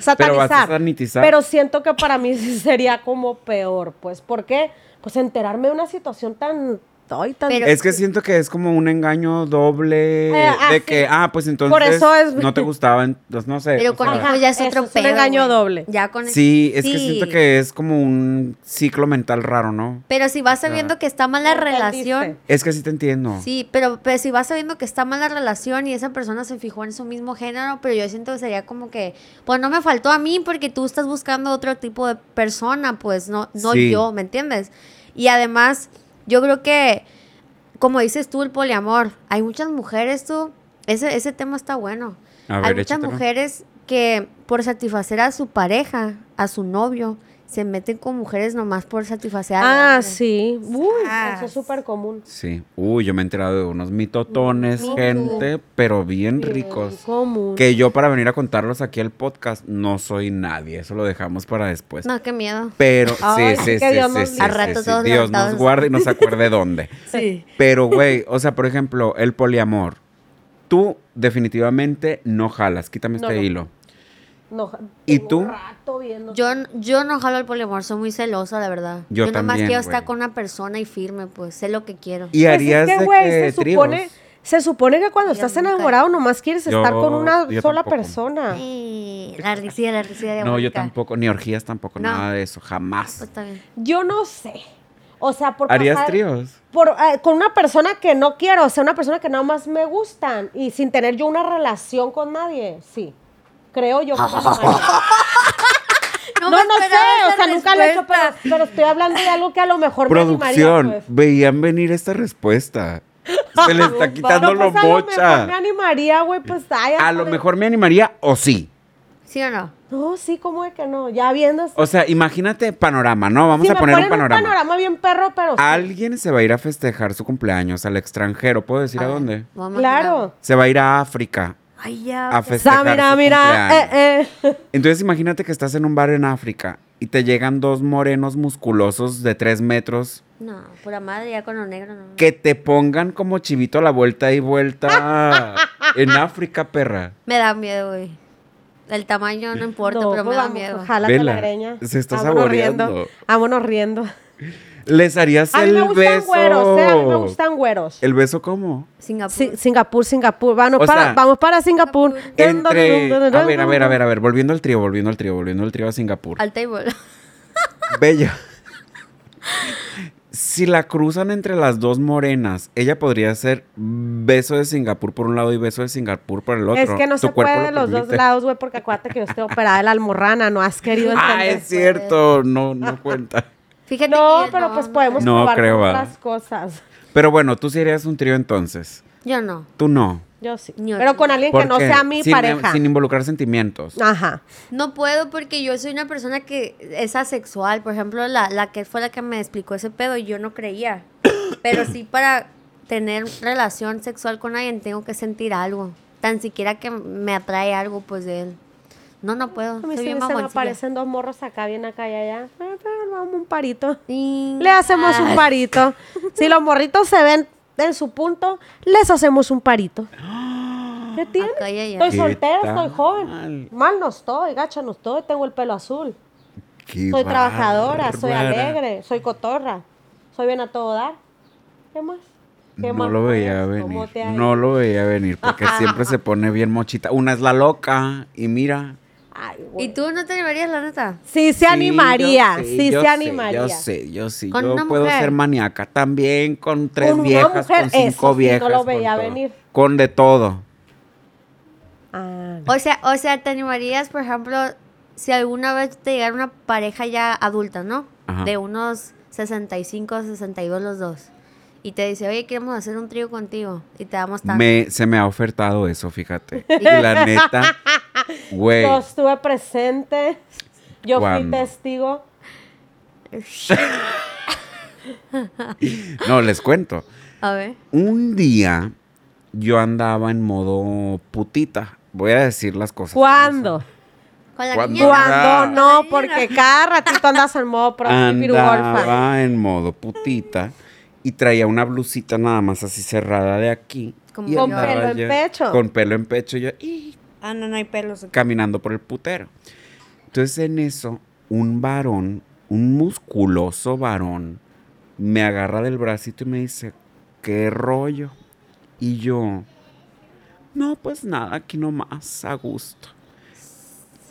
satanizar. Pero vas a sanitizar. Pero siento que para mí sí sería como peor, pues, ¿por qué? Pues enterarme de una situación tan, ay, tan Pero- Es que siento que es como un engaño doble Eh, ah, de sí. que, ah, pues entonces Por eso es- no te gustaba, entonces no sé. Pero con hijos ya es otro es un engaño doble. Ya con Sí, es que siento que es como un ciclo mental raro, ¿no? Pero si vas sabiendo que está mal la relación. Es que sí te entiendo. Sí, pero, pero si vas sabiendo que está mal la relación y esa persona se fijó en su mismo género, pero yo siento que sería como que, pues no me faltó a mí porque tú estás buscando otro tipo de persona, pues no, no Sí. yo, ¿me entiendes? Y además, yo creo que, como dices tú, el poliamor, hay muchas mujeres, tú, ese, ese tema está bueno. Ver, hay muchas échatelo. mujeres que por satisfacer a su pareja, a su novio, se meten con mujeres nomás por satisfacer Ah, hombre. sí. Uy, Ah, eso es súper común. Sí. Uy, yo me he enterado de unos mitotones, gente, pero bien ricos. Común. Que yo para venir a contarlos aquí al podcast no soy nadie, eso lo dejamos para después. No, qué miedo. Pero Ay, sí, sí, sí, que sí, sí, rato sí, Dios nos guarde y nos acuerde dónde. Sí. Pero, güey, o sea, por ejemplo, el poliamor. Tú definitivamente no jalas, quítame No, este no. hilo. No, ¿Y tú? un rato viendo- Yo, yo no jalo el poliamor, soy muy celosa, la verdad. Yo nomás también, quiero güey. estar con una persona y firme, pues sé lo que quiero. Y Pues harías es que, de güey, que se tríos. supone, se supone que cuando Yo estás nunca. enamorado nomás quieres estar Yo- con una yo sola tampoco. persona. Eh, la risilla, la risilla de No, yo tampoco, ni orgías tampoco, No. nada de eso, jamás. Pues está bien. Yo no sé. O sea, por ¿Harías pasar- tríos? por, eh, con una persona que no quiero, o sea, una persona que nada más me gustan y sin tener yo una relación con nadie, sí. Creo yo que. No, me no, sé, o sea, nunca lo he hecho, pero, pero estoy hablando de algo que a lo mejor me Producción, animaría, pues. veían venir esta respuesta. Se le está quitando lo pues, a lo mejor me animaría, güey, pues ay, A lo mejor me animaría o sí. ¿Sí o no? No, sí, ¿cómo de que no? Ya viendo. O sea, imagínate panorama, ¿no? Vamos a me poner un panorama. un panorama bien perro, pero sí. Alguien se va a ir a festejar su cumpleaños al extranjero. ¿Puedo decir a, ver, dónde? Claro. Se va a ir a África Ay, ya. a. O festejar sea, mira, su mira, cumpleaños. eh, eh. Entonces imagínate que estás en un bar en África y te llegan dos morenos musculosos de tres metros No, pura madre, ya con lo negro, no. que te pongan como chivito a la vuelta y vuelta en África, perra. Me da miedo, güey. El tamaño no importa, No, pero me pues da vamos, miedo. Jálate Vela, la greña. se está Vámonos saboreando. riendo. Vámonos riendo. Les harías A mí el me gustan beso. güeros, ¿eh? A mí me gustan güeros. ¿El beso cómo? Singapur. Singapur, Singapur. Vamos, O para, sea, vamos para Singapur. Entre. A ver, a ver, a ver, a ver. Volviendo al trío, volviendo al trío, volviendo al trío a Singapur. Al table. Bella. Si la cruzan entre las dos morenas, ella podría ser beso de Singapur por un lado y beso de Singapur por el otro. Es que no Tu se cuerpo puede lo de los dos permite. lados, güey, porque acuérdate que yo estoy operada de la almorrana, no has querido entender. Ah, es cierto, no, no cuenta. Fíjate No, que pero no, pues no. podemos No probar creo, otras cosas. Pero bueno, tú sí harías un trío entonces. Yo no. Tú no. Yo sí. Yo pero con alguien que no sea mi sin, pareja. Sin involucrar sentimientos. Ajá. No puedo porque yo soy una persona que es asexual. Por ejemplo, la, la que fue la que me explicó ese pedo, yo no creía. Pero sí para tener relación sexual con alguien tengo que sentir algo. Tan siquiera que me atrae algo pues de él. No, no puedo. A mí Soy sí bien se me aparecen dos morros acá, bien acá y allá. Pero vamos un parito. Sí. Le hacemos un Ay. parito. Si los morritos se ven en su punto, les hacemos un parito. ¿Qué tiene? Acá y allá. Estoy ¿Qué soltera, tal? estoy joven. Mal no estoy, gacha no estoy, tengo el pelo azul. Qué Soy trabajadora, soy alegre, soy cotorra. Soy bien a todo dar. ¿Qué más? ¿Qué No más lo veía venir. ¿Cómo te ha No lo veía venir porque siempre se pone bien mochita. Una es la loca y mira. Ay, güey. ¿Y tú no te animarías, la neta? Sí se Sí, animaría, sí yo se sé, animaría. Yo sé, yo sí. ¿Con yo una puedo mujer? ser maníaca también con tres Con una viejas, mujer, con cinco eso sí, no viejas. lo con veía todo. venir. Con de todo. Ah, no. O sea, o sea, te animarías, por ejemplo, si alguna vez te llegara una pareja ya adulta, ¿no? Ajá. De unos 65, 62 los dos. Y te dice, oye, queremos hacer un trío contigo. Y te damos tanto. Me, se me ha ofertado eso, fíjate. Y la neta, güey. Yo estuve presente. Yo ¿Cuándo? fui testigo. No, les cuento. A ver. Un día yo andaba en modo putita. Voy a decir las cosas. ¿Cuándo? Con la ¿Cuándo? niña. ¿Cuándo? No, porque cada ratito andas en modo pro y. Andaba en modo putita y traía una blusita nada más así cerrada de aquí. Como y Con pelo en yo- pecho. Con pelo en pecho. Yo, "Ih", Ah, no, no hay pelos. caminando por el putero. Entonces en eso, un varón, un musculoso varón, me agarra del bracito y me dice, ¿qué rollo? Y yo, no, pues nada, aquí nomás, a gusto.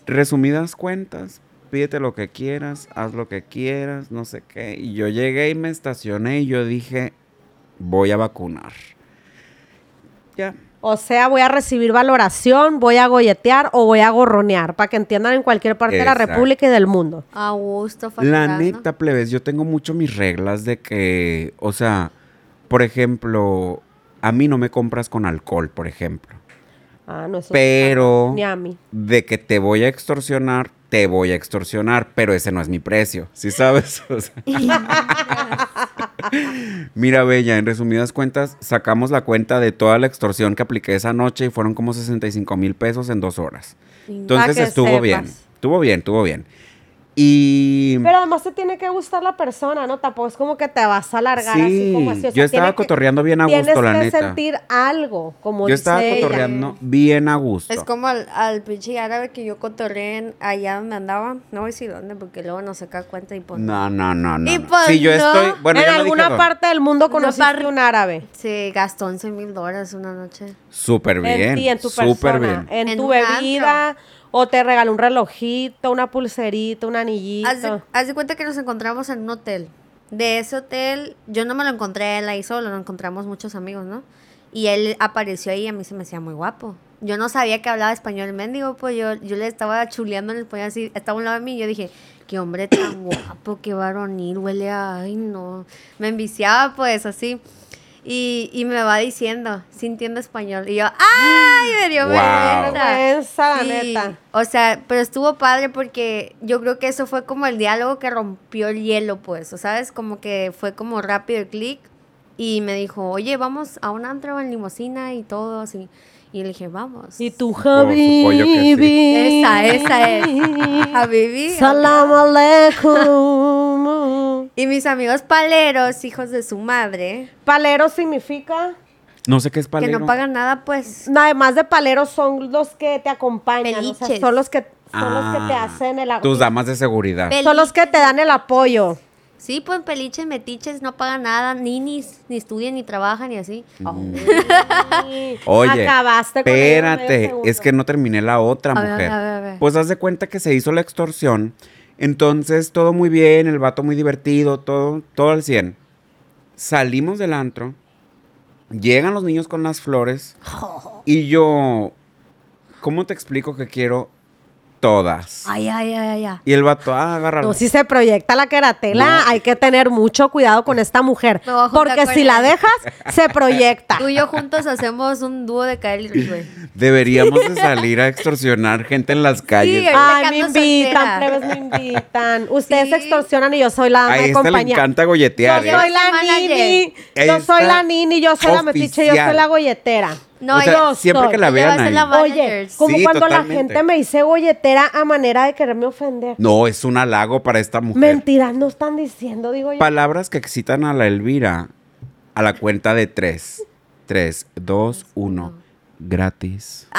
Resumidas cuentas, pídete lo que quieras, haz lo que quieras, no sé qué. Y yo llegué y me estacioné y yo dije, voy a vacunar. Ya, O sea, voy a recibir valoración, voy a golletear o voy a gorronear, para que entiendan en cualquier parte de la. República y del mundo. A gusto, La neta, plebes, yo tengo mucho mis reglas de que, o sea, por ejemplo, a mí no me compras con alcohol, por ejemplo. Ah, no, eso Pero Ni a mí. de que te voy a extorsionar, te voy a extorsionar, pero ese no es mi precio, ¿sí sabes? O sea, Mira, Bella, en resumidas cuentas, sacamos la cuenta de toda la extorsión que apliqué esa noche y fueron como 65 mil pesos en dos horas. Entonces estuvo sepas. bien, estuvo bien, estuvo bien. Y... Pero además te tiene que gustar la persona, ¿no? Tampoco es como que te vas a alargar así como así. o sea, yo estaba que- cotorreando bien a Tienes gusto, la que neta. sentir algo, como Yo estaba dice ella. cotorreando bien a gusto. Es como al, al pinche árabe que yo cotorreé en- allá donde andaba. No voy a decir dónde porque luego no saca cuenta y pues. No, no, no, no. Y no. pues Sí, yo no. estoy. Bueno, en ya no dije alguna parte del mundo conociste par- un árabe. Se gastó 11 mil dólares una noche. Súper bien. en ti, en tu súper persona, bien. en, En tu bebida, o te regaló un relojito, una pulserita, un anillito. Haz de, haz de cuenta que nos encontramos en un hotel. De ese hotel, yo no me lo encontré él ahí solo, lo encontramos muchos amigos, ¿no? Y él apareció ahí y a mí se me hacía muy guapo. Yo no sabía que hablaba español mendigo, pues yo, yo le estaba chuleando en español así, estaba a un lado de mí y yo dije, qué hombre tan guapo, qué varonil, huele a, ay no. Me enviciaba pues así. Y, y me va diciendo, sintiendo español. Y yo, ¡ay! Me dio Wow. vergüenza. Vergüenza, la Sí, neta. O sea, pero estuvo padre porque yo creo que eso fue como el diálogo que rompió el hielo, pues, o ¿sabes? Como que fue como rápido el clic y me dijo, oye, vamos a un antro en limosina y todo así. Y le dije, vamos. Y tú, supongo que sí. Esa, esa es. Habibi. Salam aleikum. Y mis amigos paleros, hijos de su madre, Palero significa. No sé qué es palero. que no pagan nada, pues. Además de paleros, son los que te acompañan. o sea, son los que, son los que te Ah, hacen el Tus damas de seguridad. Son los que te dan el apoyo. Sí, pues peliches, metiches, no pagan nada, ni, ni, ni estudian, ni trabajan, ni así. Oye, Acabaste con espérate, es que no terminé la otra A ver, mujer. a ver, a ver. Pues haz de cuenta que se hizo la extorsión. Entonces, todo muy bien, el vato muy divertido, todo, todo al 100. Salimos del antro, llegan los niños con las flores y yo, ¿cómo te explico que quiero todas? Ay, ay, ay, ay, ay. Y el vato, ah, agárralo. No, si se proyecta la queratela, No. hay que tener mucho cuidado con esta mujer. Me voy a juntar Porque con si la dejas, se proyecta. Tú y yo juntos hacemos un dúo de Kyle y güey. Deberíamos de salir a extorsionar gente en las calles. Sí, Ay, me invitan, plebes, me invitan. Ustedes Sí. extorsionan y yo soy la dama a de esta le compañía. encanta golletear, Yo ¿eh? soy la nini, yo soy la nini, yo soy la metiche, yo soy oficial. la golletera. No, O sea, yo siempre soy. que la vean ahí. la Oye, como Sí, cuando totalmente. la gente me dice golletera a manera de quererme ofender. No, es un halago para esta mujer. Mentiras no están diciendo, digo yo. Palabras que excitan a la Elvira a la cuenta de tres. Tres, dos, uno. Gratis.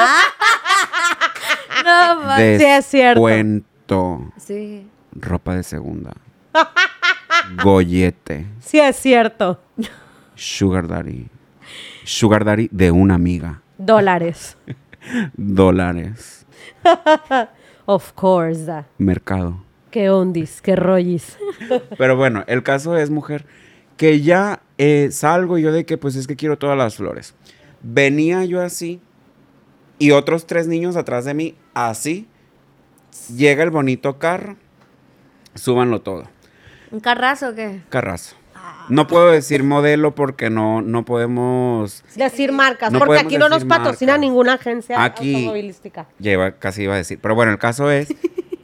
No, ma- Sí, es cierto. Descuento. Sí. Ropa de segunda. Gollete. Sí, es cierto. Sugar Daddy. Sugar Daddy de una amiga. Dólares. Dólares. Of course. da. Mercado. Qué ondis, qué rollis. Pero bueno, el caso es, mujer, que ya eh, salgo yo de que pues es que quiero todas las flores. Venía yo así y otros tres niños atrás de mí así. Llega el bonito carro, súbanlo todo. ¿Un carrazo o qué? Carrazo. No puedo decir modelo porque no, no podemos... Decir marcas, No porque aquí no nos patrocina marcas. ninguna agencia Aquí- automovilística. Lleva, casi iba a decir. Pero bueno, el caso es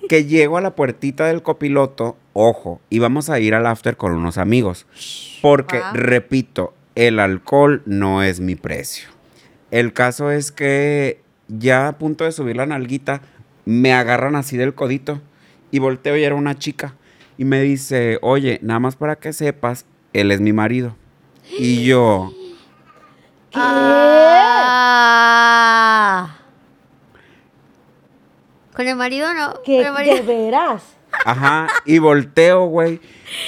que llego a la puertita del copiloto, ojo, y vamos a ir al after con unos amigos. Porque, Ah. repito, el alcohol no es mi precio. El caso es que ya a punto de subir la nalguita, me agarran así del codito y volteo y era una chica. Y me dice, oye, nada más para que sepas, él es mi marido. Y yo, Ah. ¿Con el marido no? ¿Qué? ¿Con el marido? ¿De veras? Ajá, y volteo, güey.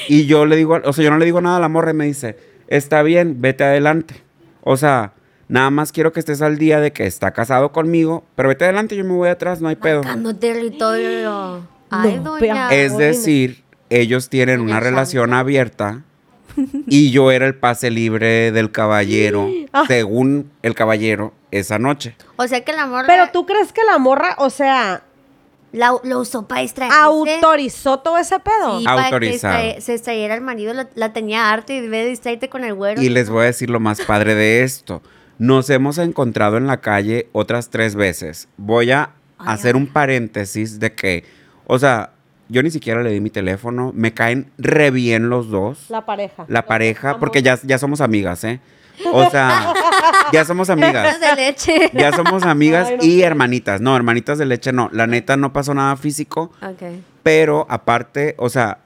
Y yo le digo, o sea, yo no le digo nada a la morra y me dice, está bien, vete adelante. O sea, nada más quiero que estés al día de que está casado conmigo, pero vete adelante, yo me voy atrás, no hay pedo. Marcando territorio. Ay, No, doña. Es decir, ellos tienen Doña una relación abierta y yo era el pase libre del caballero, Ah. según el caballero, esa noche. O sea que el amor Pero tú crees que la morra, o sea, la, lo usó para distraerse. autorizó todo ese pedo. Sí, para que Autorizado. se distrayera el marido, la, la tenía harta y debe distraerte con el güero. Y les voy a decir lo más padre de esto. Nos hemos encontrado en la calle otras tres veces. Voy a Ay, hacer ay. un paréntesis de que, o sea, yo ni siquiera le di mi teléfono. Me caen re bien los dos. La pareja. La pareja, Vamos. porque ya, ya somos amigas, ¿eh? O sea, ya somos amigas. de leche. Ya somos amigas Ay, no. y hermanitas. No, hermanitas de leche no. La neta no pasó nada físico. ok. Pero aparte, o sea,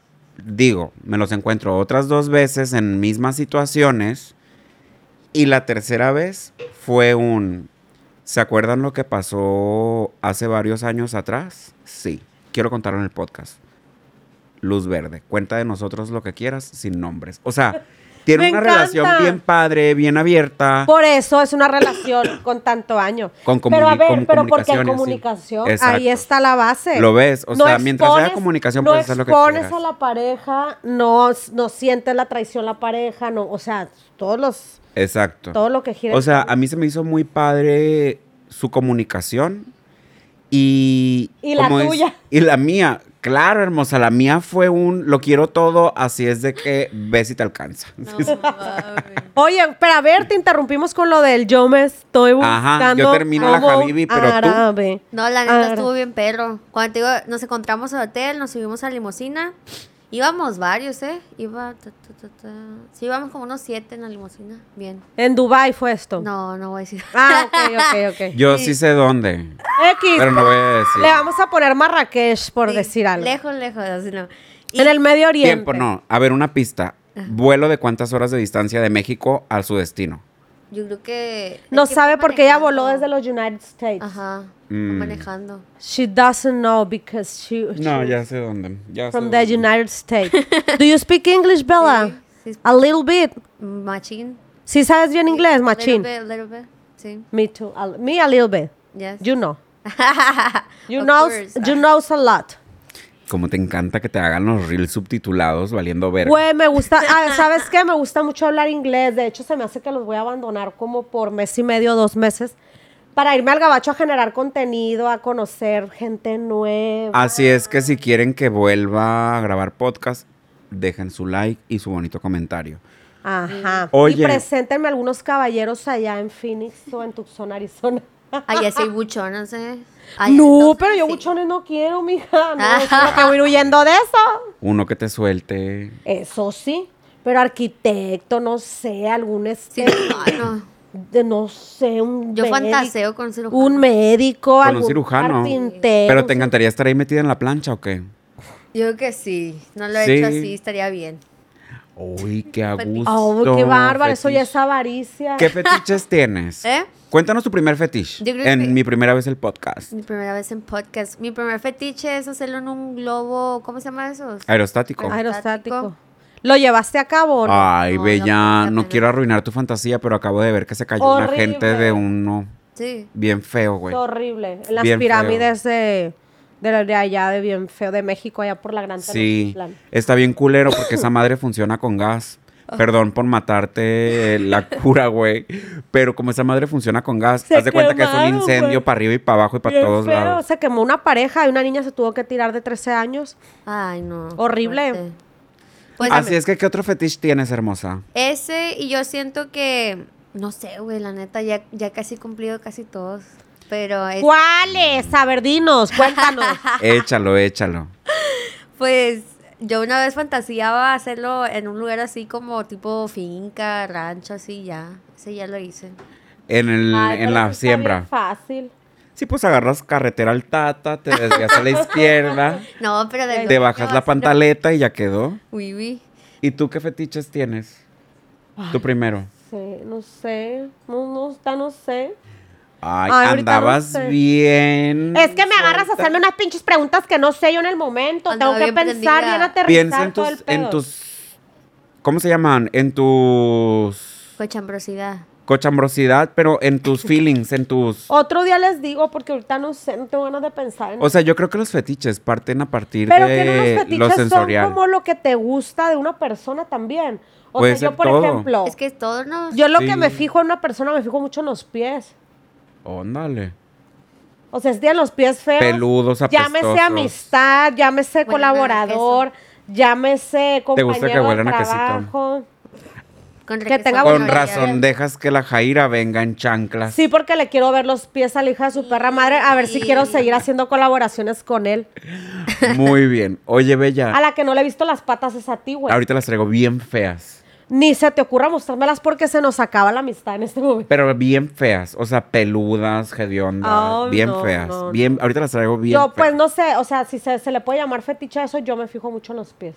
digo, me los encuentro otras dos veces en mismas situaciones. Y la tercera vez fue un... ¿Se acuerdan lo que pasó hace varios años atrás? Sí, quiero contarlo en el podcast. Luz verde, cuenta de nosotros lo que quieras sin nombres. O sea, tiene Me una encanta. relación bien padre, bien abierta. Por eso es una relación con tanto año. Con pero a ver, con pero porque hay comunicación ahí está la base. Lo ves, o sea, mientras haya comunicación, no puedes hacer lo que expones quieras. a la pareja, no, no sientes la traición la pareja, no, o sea, todos los, Exacto. todo lo que gira. O sea, a mí se me hizo muy padre su comunicación y... Y la es- tuya. y la mía. Claro, hermosa, la mía fue un lo quiero todo, así es de que ves si te alcanza. No. Oye, pero a ver, te interrumpimos con lo del yo me estoy buscando. Ajá, yo termino la Habibi, pero tú- árabe. No, la neta estuvo bien perro. Cuando te digo, nos encontramos al hotel, nos subimos a la limusina. Íbamos varios, ¿eh? Iba, ta, ta, ta, ta. Sí, íbamos como unos siete en la limusina. Bien. En Dubai fue esto. No, no voy a decir. Ah, ok, ok, ok. Yo sí sé dónde, X. pero no voy a decir. Le vamos a poner Marrakech por Sí, decir algo. Lejos, lejos, así no. Y- En el Medio Oriente. Tiempo, no. A ver, una pista. Vuelo de cuántas horas de distancia de México a su destino. Yo creo que... No que sabe porque ella voló desde los United States. Ajá, Mm. manejando. She doesn't know because she, No, ya sé dónde. Ya sé from the dónde. United States. Do you speak English, Bella? Sí, sí. A little bit. Machín. ¿Sí sabes bien inglés, Little machín? bit, little bit, Sí. Me too. A- me a little bit. Yes. You know. You Of course. you knows a lot. Como te encanta que te hagan los reels subtitulados valiendo verga. Güey, me gusta, ah, ¿sabes qué? Me gusta mucho hablar inglés. De hecho, se me hace que los voy a abandonar como por mes y medio, dos meses, para irme al gabacho a generar contenido, a conocer gente nueva. Así es que si quieren que vuelva a grabar podcast, dejen su like y su bonito comentario. Ajá. Oye. Y preséntenme algunos caballeros allá en Phoenix o en Tucson, Arizona. Allá sí hay buchonas, ¿eh? Allá no, entonces pero yo sí. buchones no quiero, mija. No, solo que voy huyendo de eso. Uno que te suelte. Eso sí. Pero arquitecto, no sé, algún Sí, este, de no sé, un Yo médico, fantaseo con cirujano. un médico, Con un algún cirujano. carpintero. ¿Pero te encantaría estar ahí metida en la plancha o qué? Yo creo que sí. No lo he Sí. hecho así, estaría bien. Uy, qué a Fetiche. gusto. Oh, qué bárbaro, eso ya fetiche. es avaricia. ¿Qué fetiches tienes? ¿Eh? Cuéntanos tu primer fetiche. Yo creo En que- mi primera vez el podcast. Mi primera vez en podcast. Mi primer fetiche es hacerlo en un globo. ¿Cómo se llama eso? Aerostático. Aerostático. ¿Lo llevaste a cabo o no? Ay, No, Bella, no, quiero arruinar tu fantasía, pero acabo de ver que se cayó una Horrible. gente de uno Sí. bien feo, güey. Horrible. Las Bien pirámides de, de, la- de allá, de bien feo, de México, allá por la Gran Sí, está bien culero porque esa madre funciona con gas. Perdón por matarte la cura, güey. Pero como esa madre funciona con gas, Se haz de cuenta que es un incendio para arriba y para abajo y para todos feo. lados. Se quemó una pareja y una niña se tuvo que tirar de 13 años. Ay, no. Horrible. Pues Así es que, ¿qué otro fetiche tienes, hermosa? ese y yo siento que, no sé, güey, la neta, ya, ya casi he cumplido casi todos. Pero es, ¿Cuáles? A ver, dinos, cuéntanos. Échalo, échalo. pues yo una vez fantaseaba hacerlo en un lugar así como tipo finca, rancho, así ya. Ese ya lo hice. En, el, Ay, en la siembra. fácil. Sí, pues agarras carretera al tata, te desvías a la izquierda, No, pero de te bajas la pantaleta y ya quedó. Uy, uy. ¿Y tú qué fetiches tienes? Tú primero. Sí, no sé. No, no, está, no sé. Ay, no andabas sé. bien. Es que me agarras a hacerme unas pinches preguntas que no sé yo en el momento. Andaba Tengo que bien pensar prendida. bien aterrizar Piensa en todo tus, el pedo. en tus, ¿cómo se llaman? En tus Cochambrosidad. cochambrosidad, pero en tus feelings, en tus... Otro día les digo porque ahorita no sé, no tengo ganas de pensar en O sea, yo creo que los fetiches parten a partir Pero que no los de fetiches lo son sensorial. como lo que te gusta de una persona también. O Puede sea, yo por todo. ejemplo, Es que todos nos... yo lo Sí. que me fijo en una persona me fijo mucho en los pies. Óndale. O sea, si tienen los pies feos. Peludos, Llámese apestosos. amistad, llámese Huelen a colaborador, llámese compañero gusta que huelan de a quesito? trabajo. Con que tenga Con de razón dejas que la Jaira venga en chanclas. Sí, porque le quiero ver los pies a la hija de su perra madre, a ver si quiero seguir haciendo colaboraciones con él. Muy bien. Oye, A Bella, la que no le he visto las patas es a ti, güey. ahorita las traigo bien feas. Ni se te ocurra mostrármelas porque se nos acaba la amistad en este momento. Pero bien feas. O sea, peludas, hediondas. Ay, bien no, feas. no, bien, ahorita las traigo bien yo, pues no sé, o sea, si se, se le puede llamar fetiche a eso, yo me fijo mucho en los pies.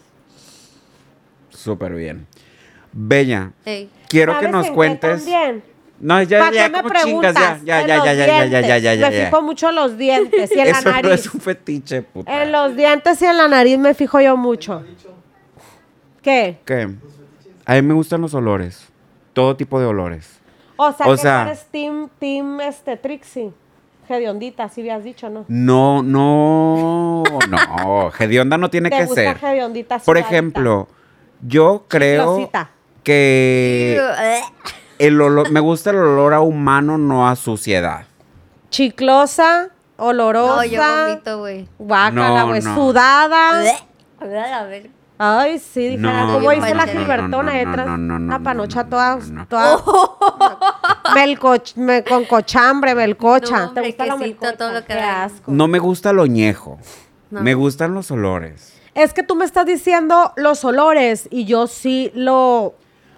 Súper bien. Bella, Ey. quiero que ¿Sabes nos cuentes. también? No, ya, ¿Para ya, qué me como chingas, preguntas? ya, ya, ya, ya, ya, ya, ya, ya, ya, dientes. ya, Me fijo mucho en los dientes y en Eso la no nariz. es un fetiche, puta. En los dientes y en la nariz me fijo yo mucho. ¿Qué? ¿Qué? A mí me gustan los olores. Todo tipo de olores. O sea, O que sea- tú eres team, team, este, Trixie. Hediondita, así habías dicho, ¿no? No, no, no. Hedionda no tiene Te que gusta ser. hediondita Por ejemplo, yo creo Chiclosita. que el olor, me gusta el olor a humano, no a suciedad. Chiclosa, olorosa. No, yo vomito, güey. Guácala, No, güey. no. Sudada. A ver. Ay, sí, dijera, No, como dice la Gilbertona no, detrás. no, panocha no, toda, toda melcoch- me- con cochambre, melcocha. No, ¿Te gusta la melcocha? todo lo que Qué da. asco. No me gusta lo ñejo. No. Me gustan los olores. Es que tú me estás diciendo los olores y yo sí lo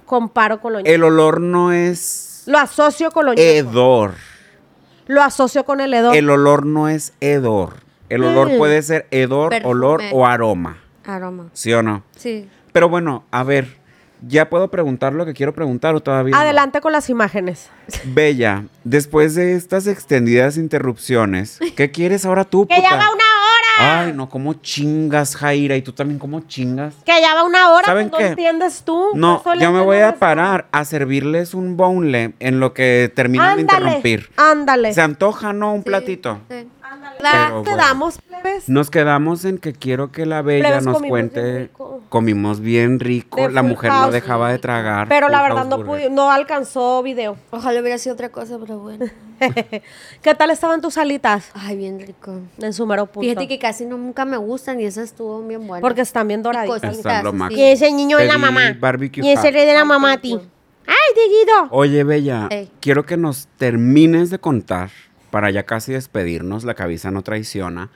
comparo con lo ñejo. El olor no es Lo asocio con lo ñejo. hedor. Lo asocio con el hedor. El olor no es hedor. El olor Mm. puede ser hedor, Perfume. olor o aroma. Aroma. ¿Sí o no? Sí. Pero bueno, a ver, ¿ya puedo preguntar lo que quiero preguntar o todavía? no? Adelante con las imágenes. Bella, después de estas extendidas interrupciones, ¿qué quieres ahora tú, Que puta? ya va una hora. Ay, no, ¿cómo chingas, Jaira? ¿Y tú también cómo chingas? Que ya va una hora. ¿Saben pues, ¿No qué? entiendes tú? No, yo me voy a parar a servirles un bonle en lo que terminan de interrumpir. Ándale. ¿Se antoja, no? Un Sí, platito. sí. Pero ¿Qué bueno. damos, plebes? Nos quedamos en que quiero que la Bella Plebes, nos comimos bien cuente. rico. Comimos bien rico. De la mujer no dejaba de tragar. Pero la verdad no, pude- no alcanzó video. Ojalá hubiera sido otra cosa, pero bueno. ¿Qué tal estaban tus alitas? Ay, bien rico. En su mero punto. Fíjate que casi no, nunca me gustan y esas estuvo bien buenas. Porque están bien doraditas. cosas. Están lo Sí. máximo. Y ese niño es la Pedí mamá. barbecue Y ese rey de la mamá a ti. ¡Ay, Diguido! Oye, Bella, Ey. quiero que nos termines de contar, para ya casi despedirnos, la cabeza no traiciona,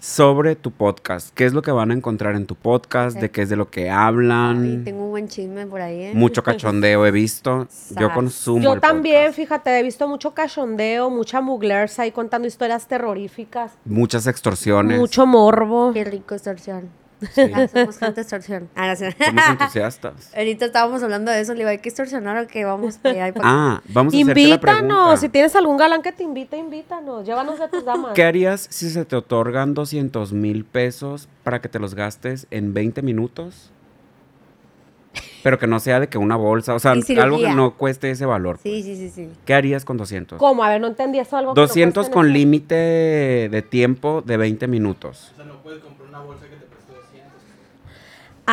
sobre tu podcast. ¿Qué es lo que van a encontrar en tu podcast? ¿De qué es de lo que Ay, hablan? tengo un buen chisme por ahí, ¿eh? Mucho cachondeo he visto. Yo consumo Yo el también, podcast. fíjate, he visto mucho cachondeo, mucha muglers ahí contando historias terroríficas, Muchas extorsiones. mucho morbo. Qué rico extorsión. Sí. Ah, somos gente extorsión. Ah, no. Somos entusiastas. Ahorita estábamos hablando de eso, le digo, hay que extorsionar o que vamos para allá. y para- Ah, vamos a hacerte la pregunta. Invítanos, si tienes algún galán que te invite, invítanos. Llévanos de tus damas. ¿Qué harías si se te otorgan 200 mil pesos para que te los gastes en 20 minutos Pero que no sea de que una bolsa, o sea, algo que no cueste ese valor. Sí, sí, sí, sí. ¿Qué harías con 200? ¿Cómo? A ver, no entendí eso algo. que no 200 cueste con límite de tiempo de 20 minutos. O sea, no puedes comprar una bolsa que te preste 200.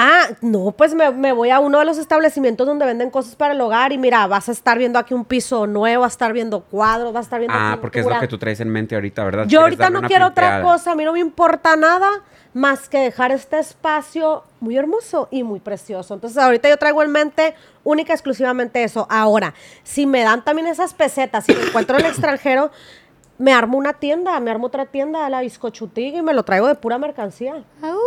Ah, no, pues me, me voy a uno de los establecimientos donde venden cosas para el hogar y mira, vas a estar viendo aquí un piso nuevo, vas a estar viendo cuadros, vas a estar viendo Ah, porque es lo que tú traes en mente ahorita, ¿verdad? Yo ahorita no quiero otra cosa, a mí no me importa nada más que dejar este espacio muy hermoso y muy precioso. Entonces ahorita yo traigo en mente única y exclusivamente eso. Ahora, si me dan también esas pesetas, si me encuentro en el extranjero, me armo una tienda, me armo otra tienda a la bizcochutiga y me lo traigo de pura mercancía. Au.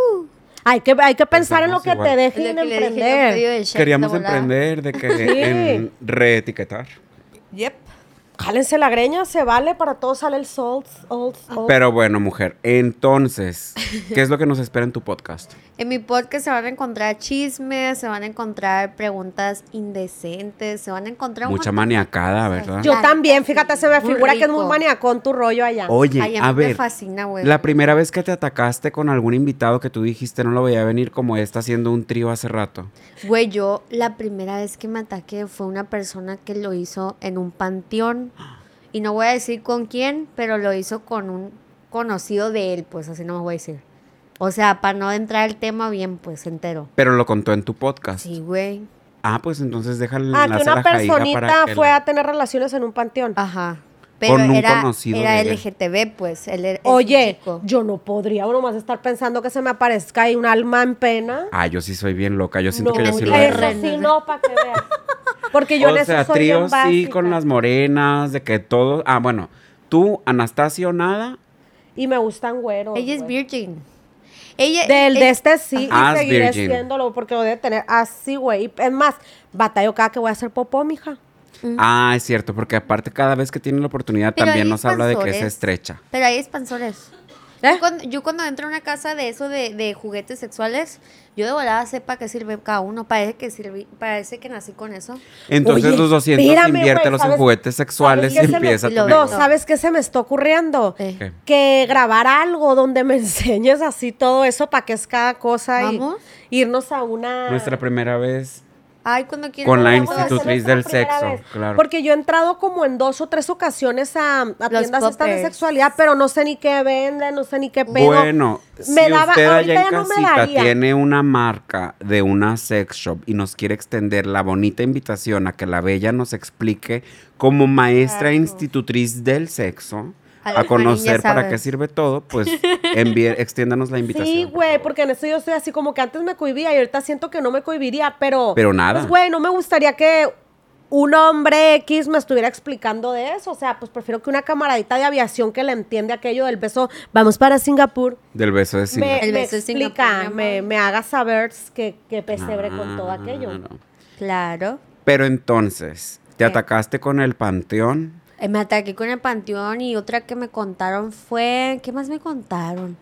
Hay que, hay que pensar en lo que te dejen lo que le dije, yo emprender. pedido de chef Queríamos de volada. emprender de que Sí. en reetiquetar. Yep. Jálense la greña, se vale, para todos sale el salt, salt, salt. Pero bueno, mujer, entonces, ¿qué es lo que nos espera en tu podcast? En mi podcast se van a encontrar chismes, se van a encontrar preguntas indecentes, se van a encontrar un Mucha de maniacada. ¿verdad? Yo también, fíjate, se me muy figura que es muy maniacón tu rollo allá. Oye, Ay, a a mí me ver, fascina, güey. la primera vez que te atacaste con algún invitado que tú dijiste no lo veía venir como está haciendo un trío hace rato. Güey, yo la primera vez que me ataqué fue una persona que lo hizo en un panteón. Y no voy a decir con quién, pero lo hizo con un conocido de él, pues así no me voy a decir. O sea, para no entrar el tema bien, pues entero. Pero lo contó en tu podcast. Sí, güey. Ah, pues entonces déjale el Ah, que a una para personita que fue la- a tener relaciones en un panteón. Ajá. Pero Con un era, conocido era de. LGTB, pues. Él era- Oye, chico. yo no podría uno más estar pensando que se me aparezca ahí un alma en pena. Ah, yo sí soy bien loca. Yo siento no, que yo sí lo eso sí no, para que veas. Porque yo o en sea, eso soy bien tríos sí con las morenas, de que todo. Ah, bueno, tú, Anastasio, nada. Y me gustan güeros. Ella es virgin. Ella, Del de este sí, Ah, y es seguiré virgin. siéndolo porque lo debe tener así, güey. Y Es más, batallo cada que voy a hacer popó, mija. Ah, es cierto, porque aparte cada vez que tiene la oportunidad Pero también nos habla de que es estrecha. Pero hay expansores. ¿Eh? Yo, cuando, yo cuando entro a una casa de eso de, de juguetes sexuales, yo de volada sé para qué sirve cada uno. Parece que sirve, parece que nací con eso. Entonces Oye, los 200 espérame, inviértelos en ¿sabes- juguetes sexuales y ¿sabes qué me- empieza tu lo- No. ¿sabes qué se me está ocurriendo? Eh. ¿Qué? Que grabar algo donde me enseñes así todo eso para que es cada cosa y ¿Vamos? irnos a una... Nuestra primera vez. Ay, cuando quieras. Con la institutriz del sexo, vez. claro. Porque yo he entrado como en dos o tres ocasiones a, tiendas estas de sexualidad, pero no sé ni qué venden, no sé ni qué pedo. Bueno, Me si daba- usted allá ahorita en ya no me casita daría. tiene una marca de una sex shop y nos quiere extender la bonita invitación a que la bella nos explique como maestra Claro. institutriz del sexo A conocer para qué sirve todo, pues envíe, extiéndanos la invitación. Sí, güey, porque en esto yo estoy así como que antes me cohibía y ahorita siento que no me cohibiría, pero... Pero nada. Pues, güey, no me gustaría que un hombre X me estuviera explicando de eso. O sea, pues prefiero que una camaradita de aviación que le entiende aquello del beso, vamos para Singapur, Del beso de me, Singapur. El me de Singapur, mi me, me haga saber que, que pesebre con todo aquello. Claro. Claro. Pero entonces, ¿te ¿Qué? atacaste con el panteón? Eh, Me ataqué con el panteón y otra que me contaron fue. ¿Qué más me contaron?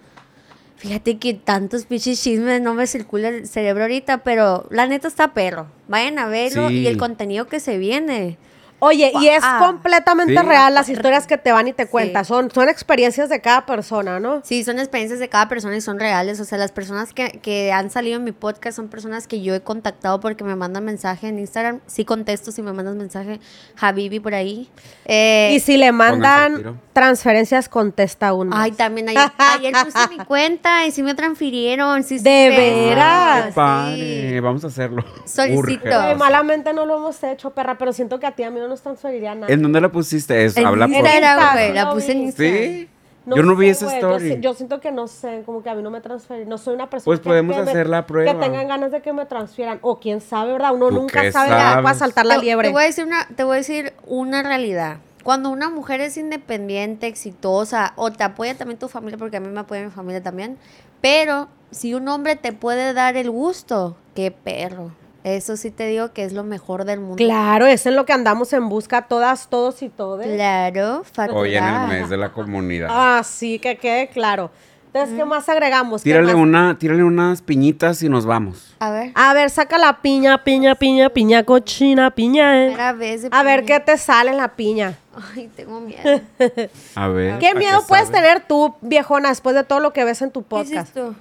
Fíjate que tantos pinches chismes no me circula el cerebro ahorita, pero la neta está perro. Vayan a verlo Sí. y el contenido que se viene. Oye, y es Ah. completamente Sí. real las historias que te van y te Sí. cuentan. Son, son experiencias de cada persona, ¿no? Sí, son experiencias de cada persona y son reales. O sea, las personas que, que han salido en mi podcast son personas que yo he contactado porque me mandan mensaje en Instagram. Sí contesto si me mandas mensaje, Habibi por ahí. Eh, y si le mandan transferencias, contesta aún más. Ay, también ayer, ayer puse mi cuenta y sí me transfirieron. Sí, ¿De sí. veras? Sí. vamos a hacerlo. Solicito. Urge. Ay, malamente no lo hemos hecho, perra, pero siento que a ti a mí no nos transferiría nada. ¿En dónde la pusiste eso? En Habla por... Instagram, Insta, güey. La puse en. Instagram. ¿Sí? Yo no vi esa yo story. Yo, siento que no sé, como que a mí no me transfieren. No soy una persona Pues que- podemos que me- hacer la prueba. Que tengan ganas de que me transfieran. O quién sabe, ¿verdad? Uno ¿Tú nunca sabe sabes? para saltar la Te- liebre. Te voy a decir una, te voy a decir una realidad. Cuando una mujer es independiente, exitosa, o te apoya también tu familia, porque a mí me apoya mi familia también, pero si un hombre te puede dar el gusto, qué perro. Eso sí te digo que es lo mejor del mundo. Claro, es en lo que andamos en busca todas, todos y todas. Claro, Hoy en el mes de la comunidad. Ah, sí, que quede claro. Entonces, ¿qué más agregamos? ¿Qué tírale, más? una, tírale unas piñitas y nos vamos. A ver. A ver, saca la piña, piña, piña, piña cochina, piña. eh. Primera vez de A ver. ¿qué te sale en la piña? Ay, tengo miedo. A ver. ¿Qué ¿a miedo puedes sabe? tener tú, viejona, después de todo lo que ves en tu ¿Qué es podcast? esto?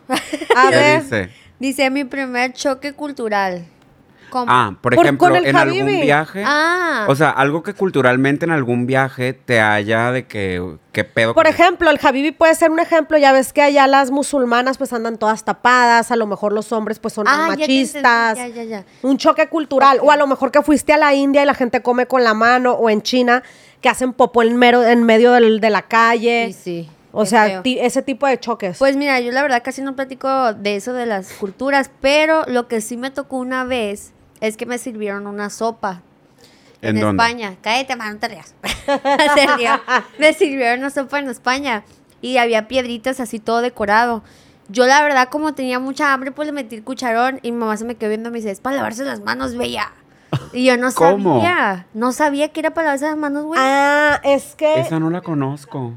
A ¿Qué ver, dice? Dice mi primer choque cultural. ¿Cómo? Ah, por Por- ejemplo, con el en algún Habibi. viaje. Ah. O sea, algo que culturalmente en algún viaje te haya de que, ¿qué pedo? Por ejemplo, el Habibi puede ser un ejemplo, ya ves que allá las musulmanas pues andan todas tapadas, a lo mejor los hombres pues son Ah, machistas. ya, ya, ya. Un choque cultural. O a lo mejor que fuiste a la India y la gente come con la mano, o en China que hacen popó en, mero- en medio del- de la calle. Sí, sí. O sea, ese tipo de choques. Pues mira, yo la verdad casi no platico de eso de las culturas, pero lo que sí me tocó una vez es que me sirvieron una sopa. ¿En En, dónde? España. Cállate, mano, no te rías. Me sirvieron una sopa en España y había piedritas así todo decorado. Yo la verdad como tenía mucha hambre pues le metí el cucharón y mi mamá se me quedó viendo y me dice, es para lavarse las manos, bella. Y yo no ¿Cómo? sabía. No sabía que era para lavarse las manos, güey. ah, es que Esa no la conozco.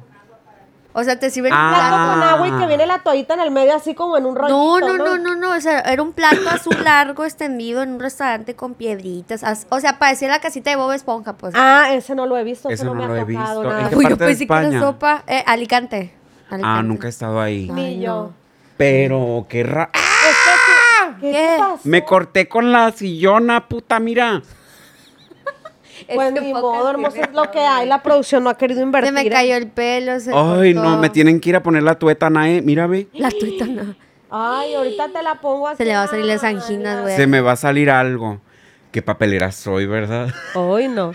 O sea, te sirven Ah. un plato plato. con agua y que viene la toallita en el medio así como en un rollito, No, no, no, no, no, o sea, era un plato azul largo extendido en un restaurante con piedritas, as- o sea, parecía la casita de Bob Esponja, pues. Ah, ese no lo he visto, ese, no, no me lo ha he tocado visto. ¿En nada. qué Uy, yo parte de pensé que era sopa, eh, Alicante. Ah, nunca he estado ahí. Ni yo. no. Pero qué ra... Sí. ¿Qué, ¿Qué? Me corté con la sillona, puta, mira. Pues ni modo, hermoso, es lo que hay. La producción no ha querido invertir. Se me en- cayó el pelo, se Ay, cortó. no, me tienen que ir a poner la tuétana, eh. Mira, ve. La tuita no. Ay, ahorita te la pongo así. Se le va a salir las anginas, güey. Se me va a salir algo. Qué papelera soy, ¿verdad? Ay, no.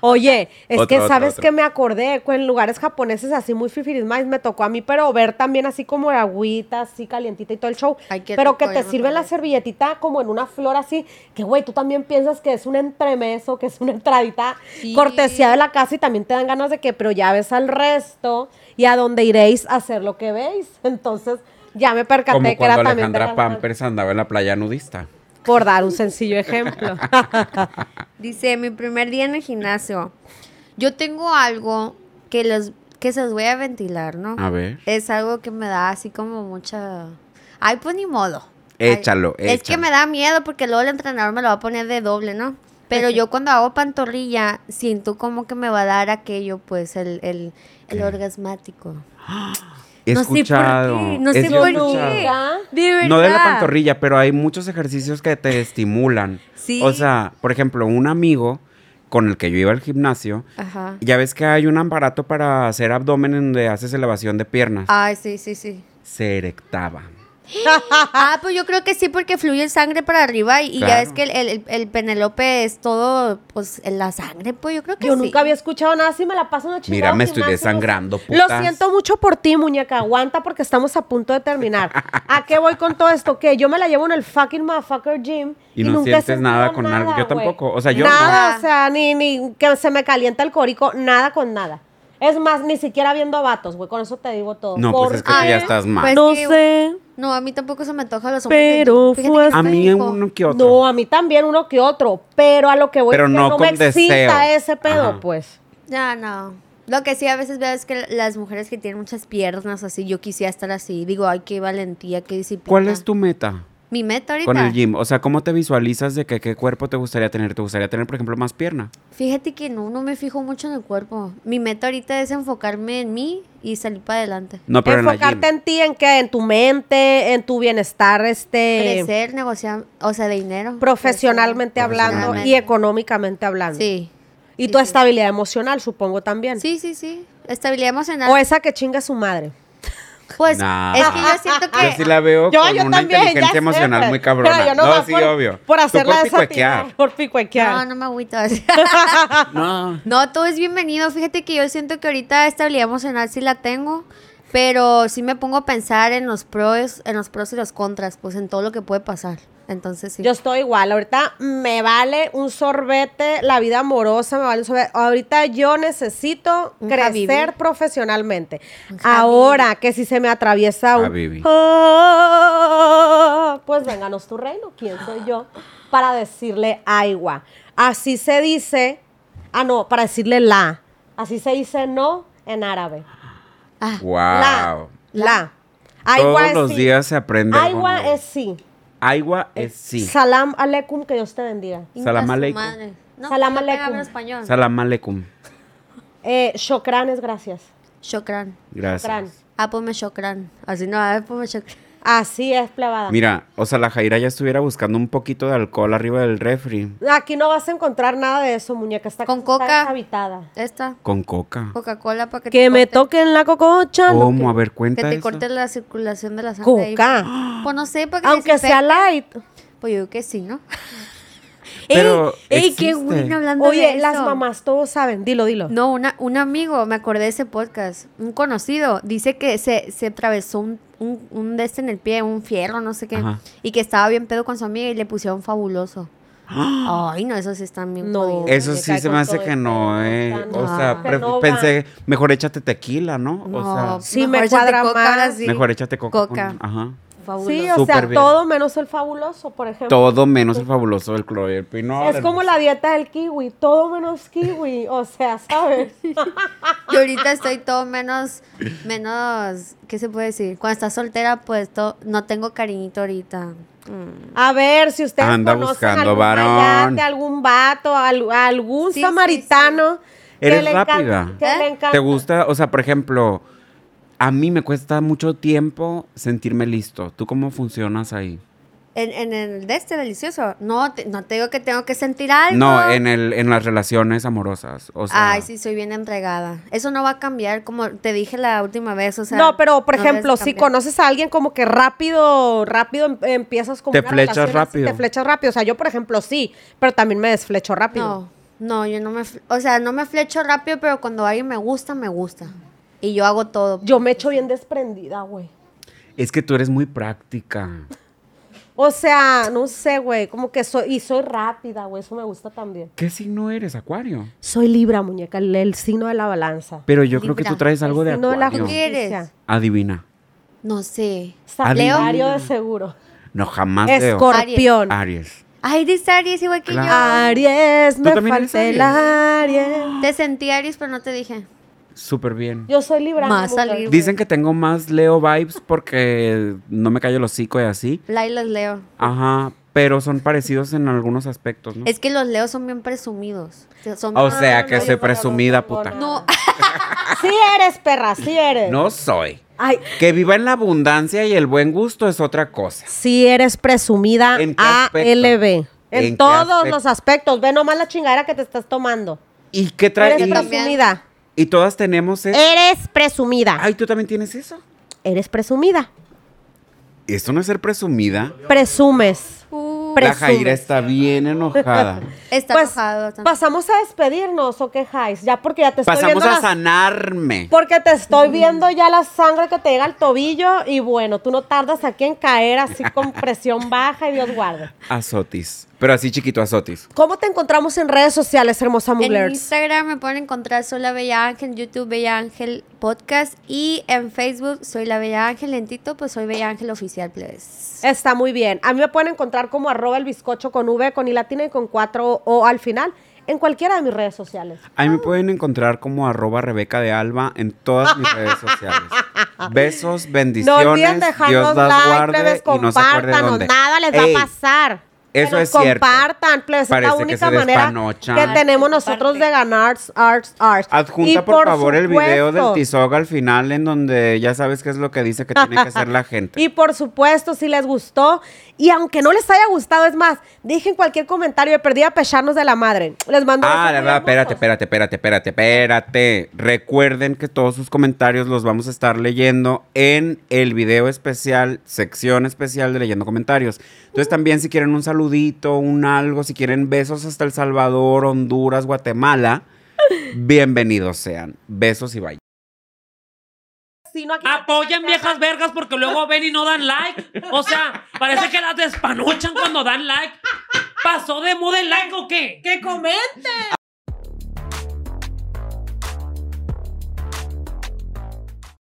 Oye, es Otro, que otro, sabes otro. que me acordé, en lugares japoneses así muy fifirismais me tocó a mí, pero ver también así como agüita, así calientita y todo el show. Ay, pero que te sirven la servilletita como en una flor así, que güey, tú también piensas que es un entremeso, que es una entradita Sí. cortesía de la casa y también te dan ganas de que, pero ya ves al resto y a donde iréis a hacer lo que veis. Entonces, ya me percaté Como que era cuando también de Alejandra Pampers andaba en la playa nudista. Por dar un sencillo ejemplo. Dice, mi primer día en el gimnasio. Yo tengo algo que les que se los voy a ventilar, ¿no? A ver. Es algo que me da así como mucha... Ay, pues ni modo. Ay, Échalo, Es que échalo. me da miedo porque luego el entrenador me lo va a poner de doble, ¿no? Pero yo cuando hago pantorrilla siento como que me va a dar aquello, pues, el, el, el orgasmático. He no sé por escuchado. qué, no sé por escuchado. qué. De verdad. No de la pantorrilla, pero hay muchos ejercicios que te estimulan. Sí. O sea, por ejemplo, un amigo con el que yo iba al gimnasio, Ajá. ya ves que hay un aparato para hacer abdomen en donde haces elevación de piernas. Ay, sí, sí, sí. Se erectaba. Ah, pues yo creo que sí, porque fluye sangre para arriba y, y ya es que el, el, el Penelope es todo, pues, en la sangre, pues yo creo que Yo sí. nunca había escuchado nada así, me la paso una chingada. Mira, me estoy desangrando, Lo putas. siento mucho por ti, muñeca. Aguanta porque estamos a punto de terminar. ¿A qué voy con todo esto? Que yo me la llevo en el fucking motherfucker gym. Y no nunca sientes nada con algo. Yo tampoco. O sea, yo Nada, no. o sea, ni, ni que se me calienta el corico, nada con nada. Es más, ni siquiera viendo vatos, güey. Con eso te digo todo. No, pues es que tú ya estás mal. pues no que- sé. No, a mí tampoco se me antoja los hombres. Pero fue a mí dijo. uno que otro. No, a mí también uno que otro. Pero a lo que voy Pero es que no no, con me excita ese pedo, Ajá. pues. Ya, no. Lo que sí a veces veo es que las mujeres que tienen muchas piernas así, yo quisiera estar así. Digo, ay, qué valentía, qué disciplina. ¿Cuál es tu meta Mi meta ahorita. con el gym? O sea, ¿cómo te visualizas de que qué cuerpo te gustaría tener? ¿Te gustaría tener, por ejemplo, más pierna? Fíjate que no, no me fijo mucho en el cuerpo. Mi meta ahorita es enfocarme en mí y salir para adelante. No, pero en la Enfocarte gym. en ti, en qué, en tu mente, en tu bienestar, este, Crecer, negociar, o sea, de dinero. profesionalmente Crecer. hablando Profesionalmente. y económicamente hablando. Sí. Y sí, tu sí. estabilidad emocional, supongo también. Sí, sí, sí. Estabilidad emocional. O esa que chinga su madre. Pues Nah. es que yo siento que... Yo sí la veo Yo, con yo una también, inteligencia emocional muy cabrona. pero yo no, sí, por, obvio. Por hacerla por picuequear. Por picuequear. No, no me agüito. No. No, todo es bienvenido. Fíjate que yo siento que ahorita estabilidad emocional sí la tengo, pero sí me pongo a pensar en los pros, en los pros y los contras, pues en todo lo que puede pasar. Entonces sí. Yo estoy igual. Ahorita me vale un sorbete la vida amorosa, me vale un sorbete. Ahorita yo necesito Un crecer Habibi. profesionalmente. Un Ahora que si se me atraviesa un. Habibi. Ah, pues vénganos tu reino. ¿Quién soy yo? Para decirle agua. Así se dice. Ah, no, para decirle la. Así se dice no en árabe. Ah, Wow. La. Agua Todos los días se aprende. Agua es sí. Agua es sí. Salam aleikum, que Dios te bendiga. Salam aleikum. No, Salam aleikum. español. Salam aleikum. Eh, shokran es gracias. Shokran. Gracias. Shokran. Ah, ponme shokran. Así no, a ver, ponme shokran. Así es, plebada. Mira, o sea, la Jaira ya estuviera buscando un poquito de alcohol arriba del refri. Aquí no vas a encontrar nada de eso, muñeca. Está, Con está coca. deshabitada. Esta, Con coca. Coca-Cola para que, Que te me corte- toquen la cococha. ¿Cómo? que- A ver, Que cuenta te eso. corte la circulación de la sangre. ahí. Coca. Pues no sé, porque Aunque sea light. Pues yo digo que sí, ¿no? Pero ¡Ey, ey, qué existe. bueno hablando Oye, de las eso! mamás todos saben. Dilo, dilo. No, una, un amigo, me acordé de ese podcast, un conocido, dice que se, se atravesó un, un, un de este en el pie, un fierro, no sé qué, Ajá. y que estaba bien pedo con su amiga y le pusieron fabuloso. Ay, no, eso sí están bien No. jodidos. Eso sí se me hace que no, eh. O sea, No. pensé, mejor échate tequila, ¿no? No, O sea, Sí, mejor me échate cuadra coca, más. ahora sí. mejor échate coca. Coca. con- ajá. Fabuloso. Sí, o Súper sea, bien. todo menos el fabuloso, por ejemplo. Todo menos el fabuloso del cloripino. Es como la dieta del kiwi, todo menos kiwi, o sea, ¿sabes? Y ahorita estoy todo menos, menos, ¿qué se puede decir? Cuando estás soltera, pues to- no tengo cariñito ahorita. Mm. A ver, si ustedes Anda conocen buscando algún varón. mayate, algún vato, al- algún Sí, sí, samaritano. que ¿Eres le encanta- rápida? que le ¿Eh? encanta- ¿Te gusta? O sea, por ejemplo, a mí me cuesta mucho tiempo sentirme listo. ¿Tú cómo funcionas ahí? En, en el de este delicioso, no te, no te digo que tengo que sentir algo. No, en el en las relaciones amorosas. O sea, Ay, sí, soy bien entregada. Eso no va a cambiar, como te dije la última vez, o sea. no, pero por no ejemplo, si conoces a alguien como que rápido, rápido em- empiezas como Te una flechas relación rápido. Te flechas rápido. O sea, yo por ejemplo sí, pero también me desflecho rápido. No, no, yo no me, o sea, no me flecho rápido, pero cuando alguien me gusta, me gusta. Y yo hago todo. Yo me echo bien desprendida, güey. es que tú eres muy práctica. O sea, no sé, güey, como que soy, y soy rápida, güey, eso me gusta también. ¿Qué signo eres, Acuario? Soy Libra, muñeca, el, el signo de la balanza. Pero yo creo que tú traes algo de El signo de la Acuario. ¿Tú qué eres? justicia. Adivina. No sé. Sagitario de seguro. No, jamás. Escorpión. Aries. Ay, Aries igual que Claro. Aries, ¿Tú me falta el Aries. Te sentí Aries, pero no te dije. Súper bien. Yo soy Libra. Más mujer. salir. Dicen que tengo más Leo vibes porque no me callo el hocico y así. Laila es Leo. Ajá, pero son parecidos en algunos aspectos, ¿no? Es que los Leos son bien presumidos. Son O sea, que no, soy presumida, puta. No, Sí eres, perra, sí eres. No soy. Ay, Que viva en la abundancia y el buen gusto es otra cosa. sí eres presumida ¿En? ALB. En, ¿En todos aspecto? los aspectos. Ve nomás la chingadera que te estás tomando. ¿Y qué trae? Eres Y, también. presumida. Y todas tenemos eso. Eres presumida. Ay, ¿tú también tienes eso? Eres presumida. Esto no es ser presumida. Presumes. Uh, La. Jaira está bien enojada. está Pues enojado. pasamos a despedirnos o quejáis. Ya porque ya te estoy Pasamos viendo a las- sanarme. Porque te estoy viendo ya la sangre que te llega al tobillo y bueno, tú no tardas aquí en caer así con presión baja y Dios guarde. Azotis. Pero así chiquito, azotis. ¿Cómo te encontramos en redes sociales, hermosa En Muglers? Instagram me pueden encontrar Soy la Bella Ángel, en YouTube Bella Ángel Podcast y en Facebook Soy la Bella Ángel, en Tito pues Soy Bella Ángel Oficial, please. Está muy bien. A mí me pueden encontrar como arroba el bizcocho con V, con I latina y con 4 O al final en cualquiera de mis redes sociales. Ahí me pueden encontrar como arroba Rebeca de Alba en todas mis redes sociales. Besos, No bendiciones. olviden dejarnos Dios las like, guarde plebes, y no se acuerde compártanos, dónde. nada les Ey, va a pasar. Que eso nos es cierto. Compartan, plebes, es la que única manera que tenemos nosotros de ganar arts, arts. Adjunta Y por, favor el video del Tizoga al final en donde ya sabes qué es lo que dice que tiene que hacer la gente. Y por supuesto, si les gustó, y aunque no les haya gustado, es más, dejen cualquier comentario de perdida pecharnos de la madre. Les mando Ah, la verdad, espérate, espérate, espérate, espérate, espérate. Recuerden que todos sus comentarios los vamos a estar leyendo en el video especial, sección especial de leyendo comentarios. Entonces también si quieren un saludito, un algo, si quieren besos hasta El Salvador, Honduras, Guatemala, bienvenidos sean. Besos y bye. Aquí- Apoyan viejas vergas porque luego ven y no dan like. O sea, parece que las despanuchan cuando dan like. ¿Pasó de moda el like o qué? ¡Que comenten!